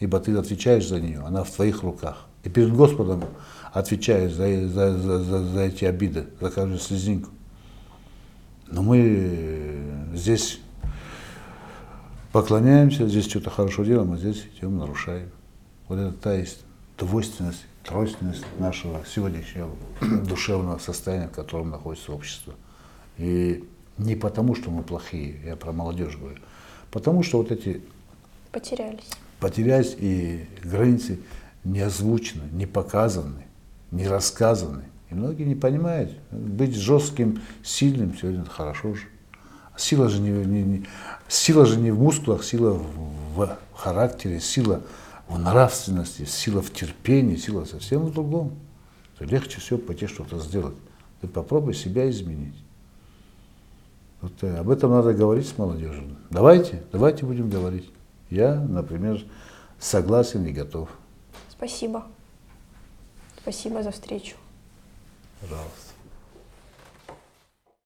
Speaker 2: Ибо ты отвечаешь за нее, она в твоих руках. И перед Господом отвечаешь за, за, за, за, за эти обиды, за каждую слезинку. Но мы здесь поклоняемся, здесь что-то хорошо делаем, а здесь идем, нарушаем. Вот это та есть двойственность, тройственность нашего сегодняшнего <clears throat> душевного состояния, в котором находится общество. И не потому, что мы плохие, я про молодежь говорю, потому что вот эти...
Speaker 1: Потерялись.
Speaker 2: Потерялись, и границы не озвучены, не показаны, не рассказаны. И многие не понимают. Быть жестким, сильным сегодня это хорошо же. Сила же не, не, не, сила же не в мускулах, сила в, в характере, сила в нравственности, сила в терпении, сила совсем в другом. Легче всего пойти что-то сделать. Ты попробуй себя изменить. Вот э, об этом надо говорить с молодежью. Давайте, давайте будем говорить. Я, например, согласен и готов.
Speaker 1: Спасибо. Спасибо за встречу.
Speaker 2: Пожалуйста.